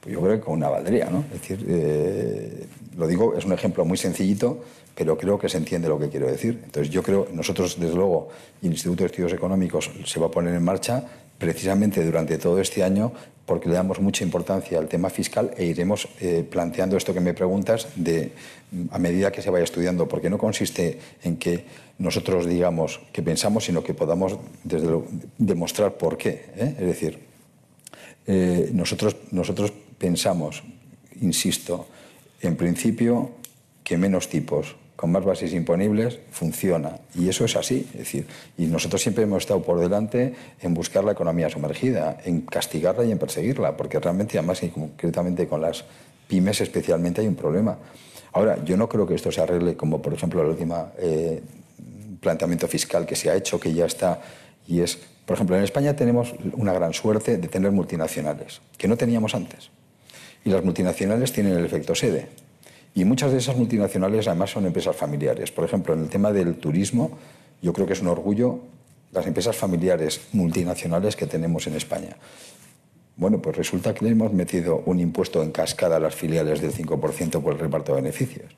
Yo creo que con una valdría, ¿no? Es decir, eh, lo digo, es un ejemplo muy sencillito, pero creo que se entiende lo que quiero decir. Entonces yo creo, nosotros desde luego, el Instituto de Estudios Económicos se va a poner en marcha precisamente durante todo este año porque le damos mucha importancia al tema fiscal e iremos eh, planteando esto que me preguntas de, a medida que se vaya estudiando, porque no consiste en que nosotros digamos que pensamos, sino que podamos desde demostrar por qué. ¿eh? Es decir, nosotros, nosotros pensamos, insisto, en principio que menos tipos con más bases imponibles funciona. Y eso es así. Es decir, y nosotros siempre hemos estado por delante en buscar la economía sumergida, en castigarla y en perseguirla, porque realmente, además, y concretamente con las pymes especialmente, hay un problema. Ahora, yo no creo que esto se arregle como, por ejemplo, el último eh, planteamiento fiscal que se ha hecho, que ya está, y es, por ejemplo, en España tenemos una gran suerte de tener multinacionales, que no teníamos antes. Y las multinacionales tienen el efecto sede y muchas de esas multinacionales además son empresas familiares. Por ejemplo, en el tema del turismo, yo creo que es un orgullo las empresas familiares multinacionales que tenemos en España. Bueno, pues resulta que le hemos metido un impuesto en cascada a las filiales del 5% por el reparto de beneficios.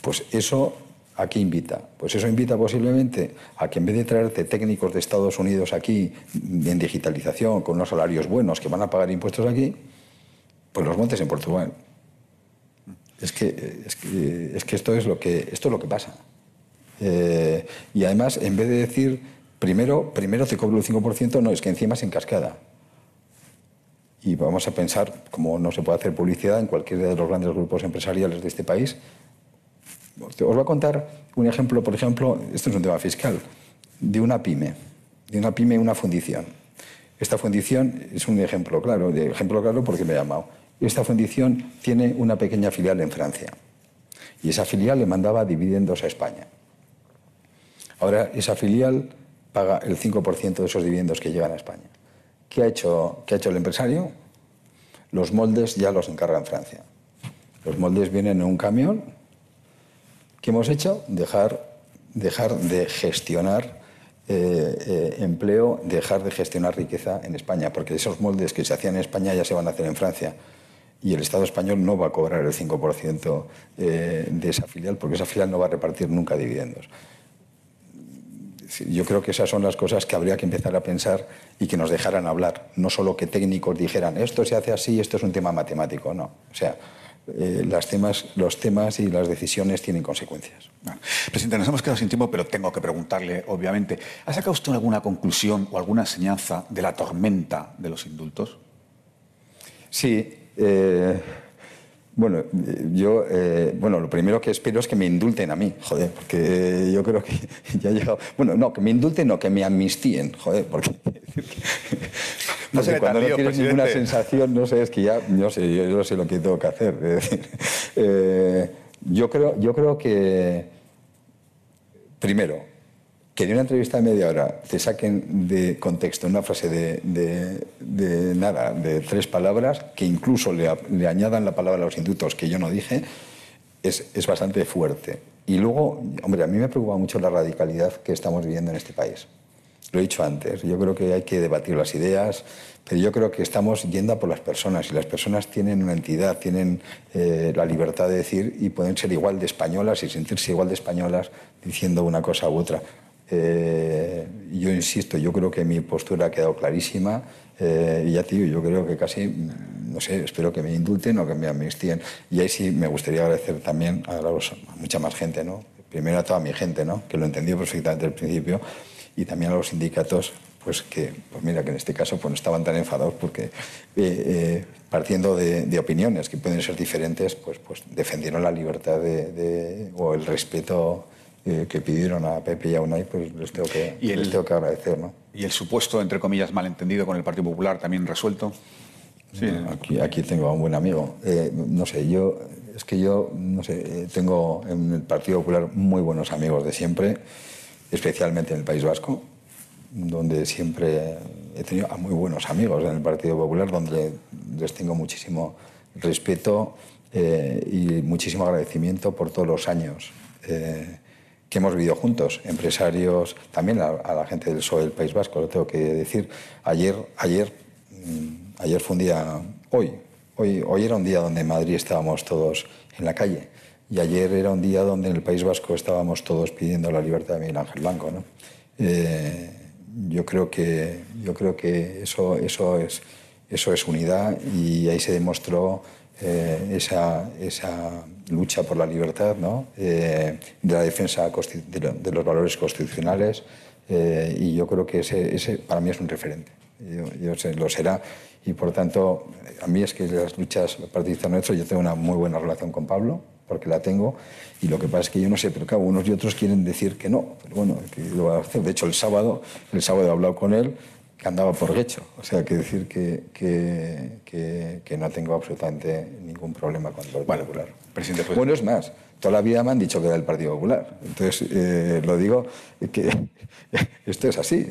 Pues eso ¿A qué invita? Pues eso invita posiblemente a que en vez de traerte técnicos de Estados Unidos aquí en digitalización, con unos salarios buenos que van a pagar impuestos aquí, pues los montes en Portugal. Es que, es que, es que esto, es lo que esto es lo que pasa. Eh, y además, en vez de decir, primero, primero te cobro el 5%, no, es que encima es en cascada. Y vamos a pensar, como no se puede hacer publicidad en cualquiera de los grandes grupos empresariales de este país, os voy a contar un ejemplo, por ejemplo, esto es un tema fiscal, de una pyme, de una pyme, una fundición. Esta fundición es un ejemplo claro, ejemplo claro porque me he llamado. Esta fundición tiene una pequeña filial en Francia y esa filial le mandaba dividendos a España. Ahora esa filial paga el 5% de esos dividendos que llegan a España. ¿Qué ha, hecho, ¿Qué ha hecho el empresario? Los moldes ya los encarga en Francia. Los moldes vienen en un camión. ¿Qué hemos hecho? Dejar, dejar de gestionar eh, eh, empleo, dejar de gestionar riqueza en España, porque esos moldes que se hacían en España ya se van a hacer en Francia y el Estado español no va a cobrar el 5% eh, de esa filial porque esa filial no va a repartir nunca dividendos. Yo creo que esas son las cosas que habría que empezar a pensar y que nos dejaran hablar. No solo que técnicos dijeran, esto se hace así, esto es un tema matemático. No. O sea, eh, las temas, los temas y las decisiones tienen consecuencias. Presidente, nos hemos quedado sin tiempo, pero tengo que preguntarle, obviamente, ¿ha sacado usted alguna conclusión o alguna enseñanza de la tormenta de los indultos? Sí, eh, bueno, yo, eh, bueno, lo primero que espero es que me indulten a mí, joder, porque yo creo que ya ha llegado. Bueno, no, que me indulten, no, que me amnistíen, joder, porque. no sé, cuando no tienes ninguna sensación, no sé, es que ya, no sé, yo, no sé lo que tengo que hacer. Eh, yo, creo, yo creo que, primero, que en una entrevista de media hora te saquen de contexto una frase de, nada, de tres palabras, que incluso le, añadan la palabra a los indultos que yo no dije, es, es, bastante fuerte. Y luego, hombre, a mí me preocupa mucho la radicalidad que estamos viviendo en este país. Lo he dicho antes, yo creo que hay que debatir las ideas, pero yo creo que estamos yendo a por las personas y las personas tienen una entidad, tienen eh, la libertad de decir y pueden ser igual de españolas y sentirse igual de españolas diciendo una cosa u otra. Eh, yo insisto, yo creo que mi postura ha quedado clarísima eh, y ya tío, yo creo que casi, no sé, espero que me indulten o que me amnistíen. Y ahí sí me gustaría agradecer también a, mucha más gente, ¿no? Primero a toda mi gente, ¿no? Que lo entendió perfectamente al principio y también a los sindicatos, pues que, pues mira, que en este caso pues no estaban tan enfadados porque eh, partiendo de, opiniones que pueden ser diferentes, pues, pues defendieron la libertad de, o el respeto eh, que pidieron a Pepe y a Unai, pues les tengo que, ¿Y el, les tengo que agradecer. ¿no? ¿Y el supuesto, entre comillas, malentendido con el Partido Popular también resuelto? Sí. Aquí, aquí tengo a un buen amigo. Eh, no sé, yo, es que yo, no sé, eh, tengo en el Partido Popular muy buenos amigos de siempre, especialmente en el País Vasco, donde siempre he tenido a muy buenos amigos en el Partido Popular, donde les tengo muchísimo respeto eh, y muchísimo agradecimiento por todos los años eh, que hemos vivido juntos, empresarios, también a, a, la gente del PSOE del País Vasco, lo tengo que decir. Ayer, ayer, mm, ayer fue un día, hoy, hoy, hoy era un día donde en Madrid estábamos todos en la calle y ayer era un día donde en el País Vasco estábamos todos pidiendo la libertad de Miguel Ángel Blanco. ¿no? Eh, yo creo que, yo creo que eso, eso, es, eso es unidad y ahí se demostró eh, esa, esa, lucha por la libertad, ¿no? eh, de la defensa de, lo, de, los valores constitucionales eh, y yo creo que ese, ese, para mí es un referente. Yo, yo sé, lo será y por tanto a mí es que las luchas partidistas nuestras yo tengo una muy buena relación con Pablo porque la tengo y lo que pasa es que yo no sé, pero claro, unos y otros quieren decir que no, pero bueno, que lo va a hacer. De hecho, el sábado, el sábado he hablado con él que andaba por Guecho. O sea, que decir que, que, que, que no tengo absolutamente ningún problema con el bueno. Presidente, pues... Bueno, es más, toda la vida me han dicho que era del Partido Popular. Entonces, eh, lo digo que esto es así.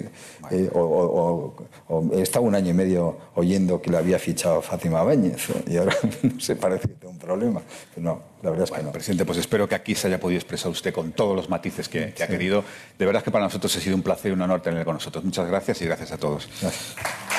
Eh, o, o, o, he estado un año y medio oyendo que le había fichado Fátima Báñez y ahora no se parece que tengo un problema. Pero no, la verdad es bueno, que no. Presidente, pues espero que aquí se haya podido expresar usted con todos los matices que, que ha querido. De verdad que para nosotros ha sido un placer y un honor tenerle con nosotros. Muchas gracias y gracias a todos. Gracias.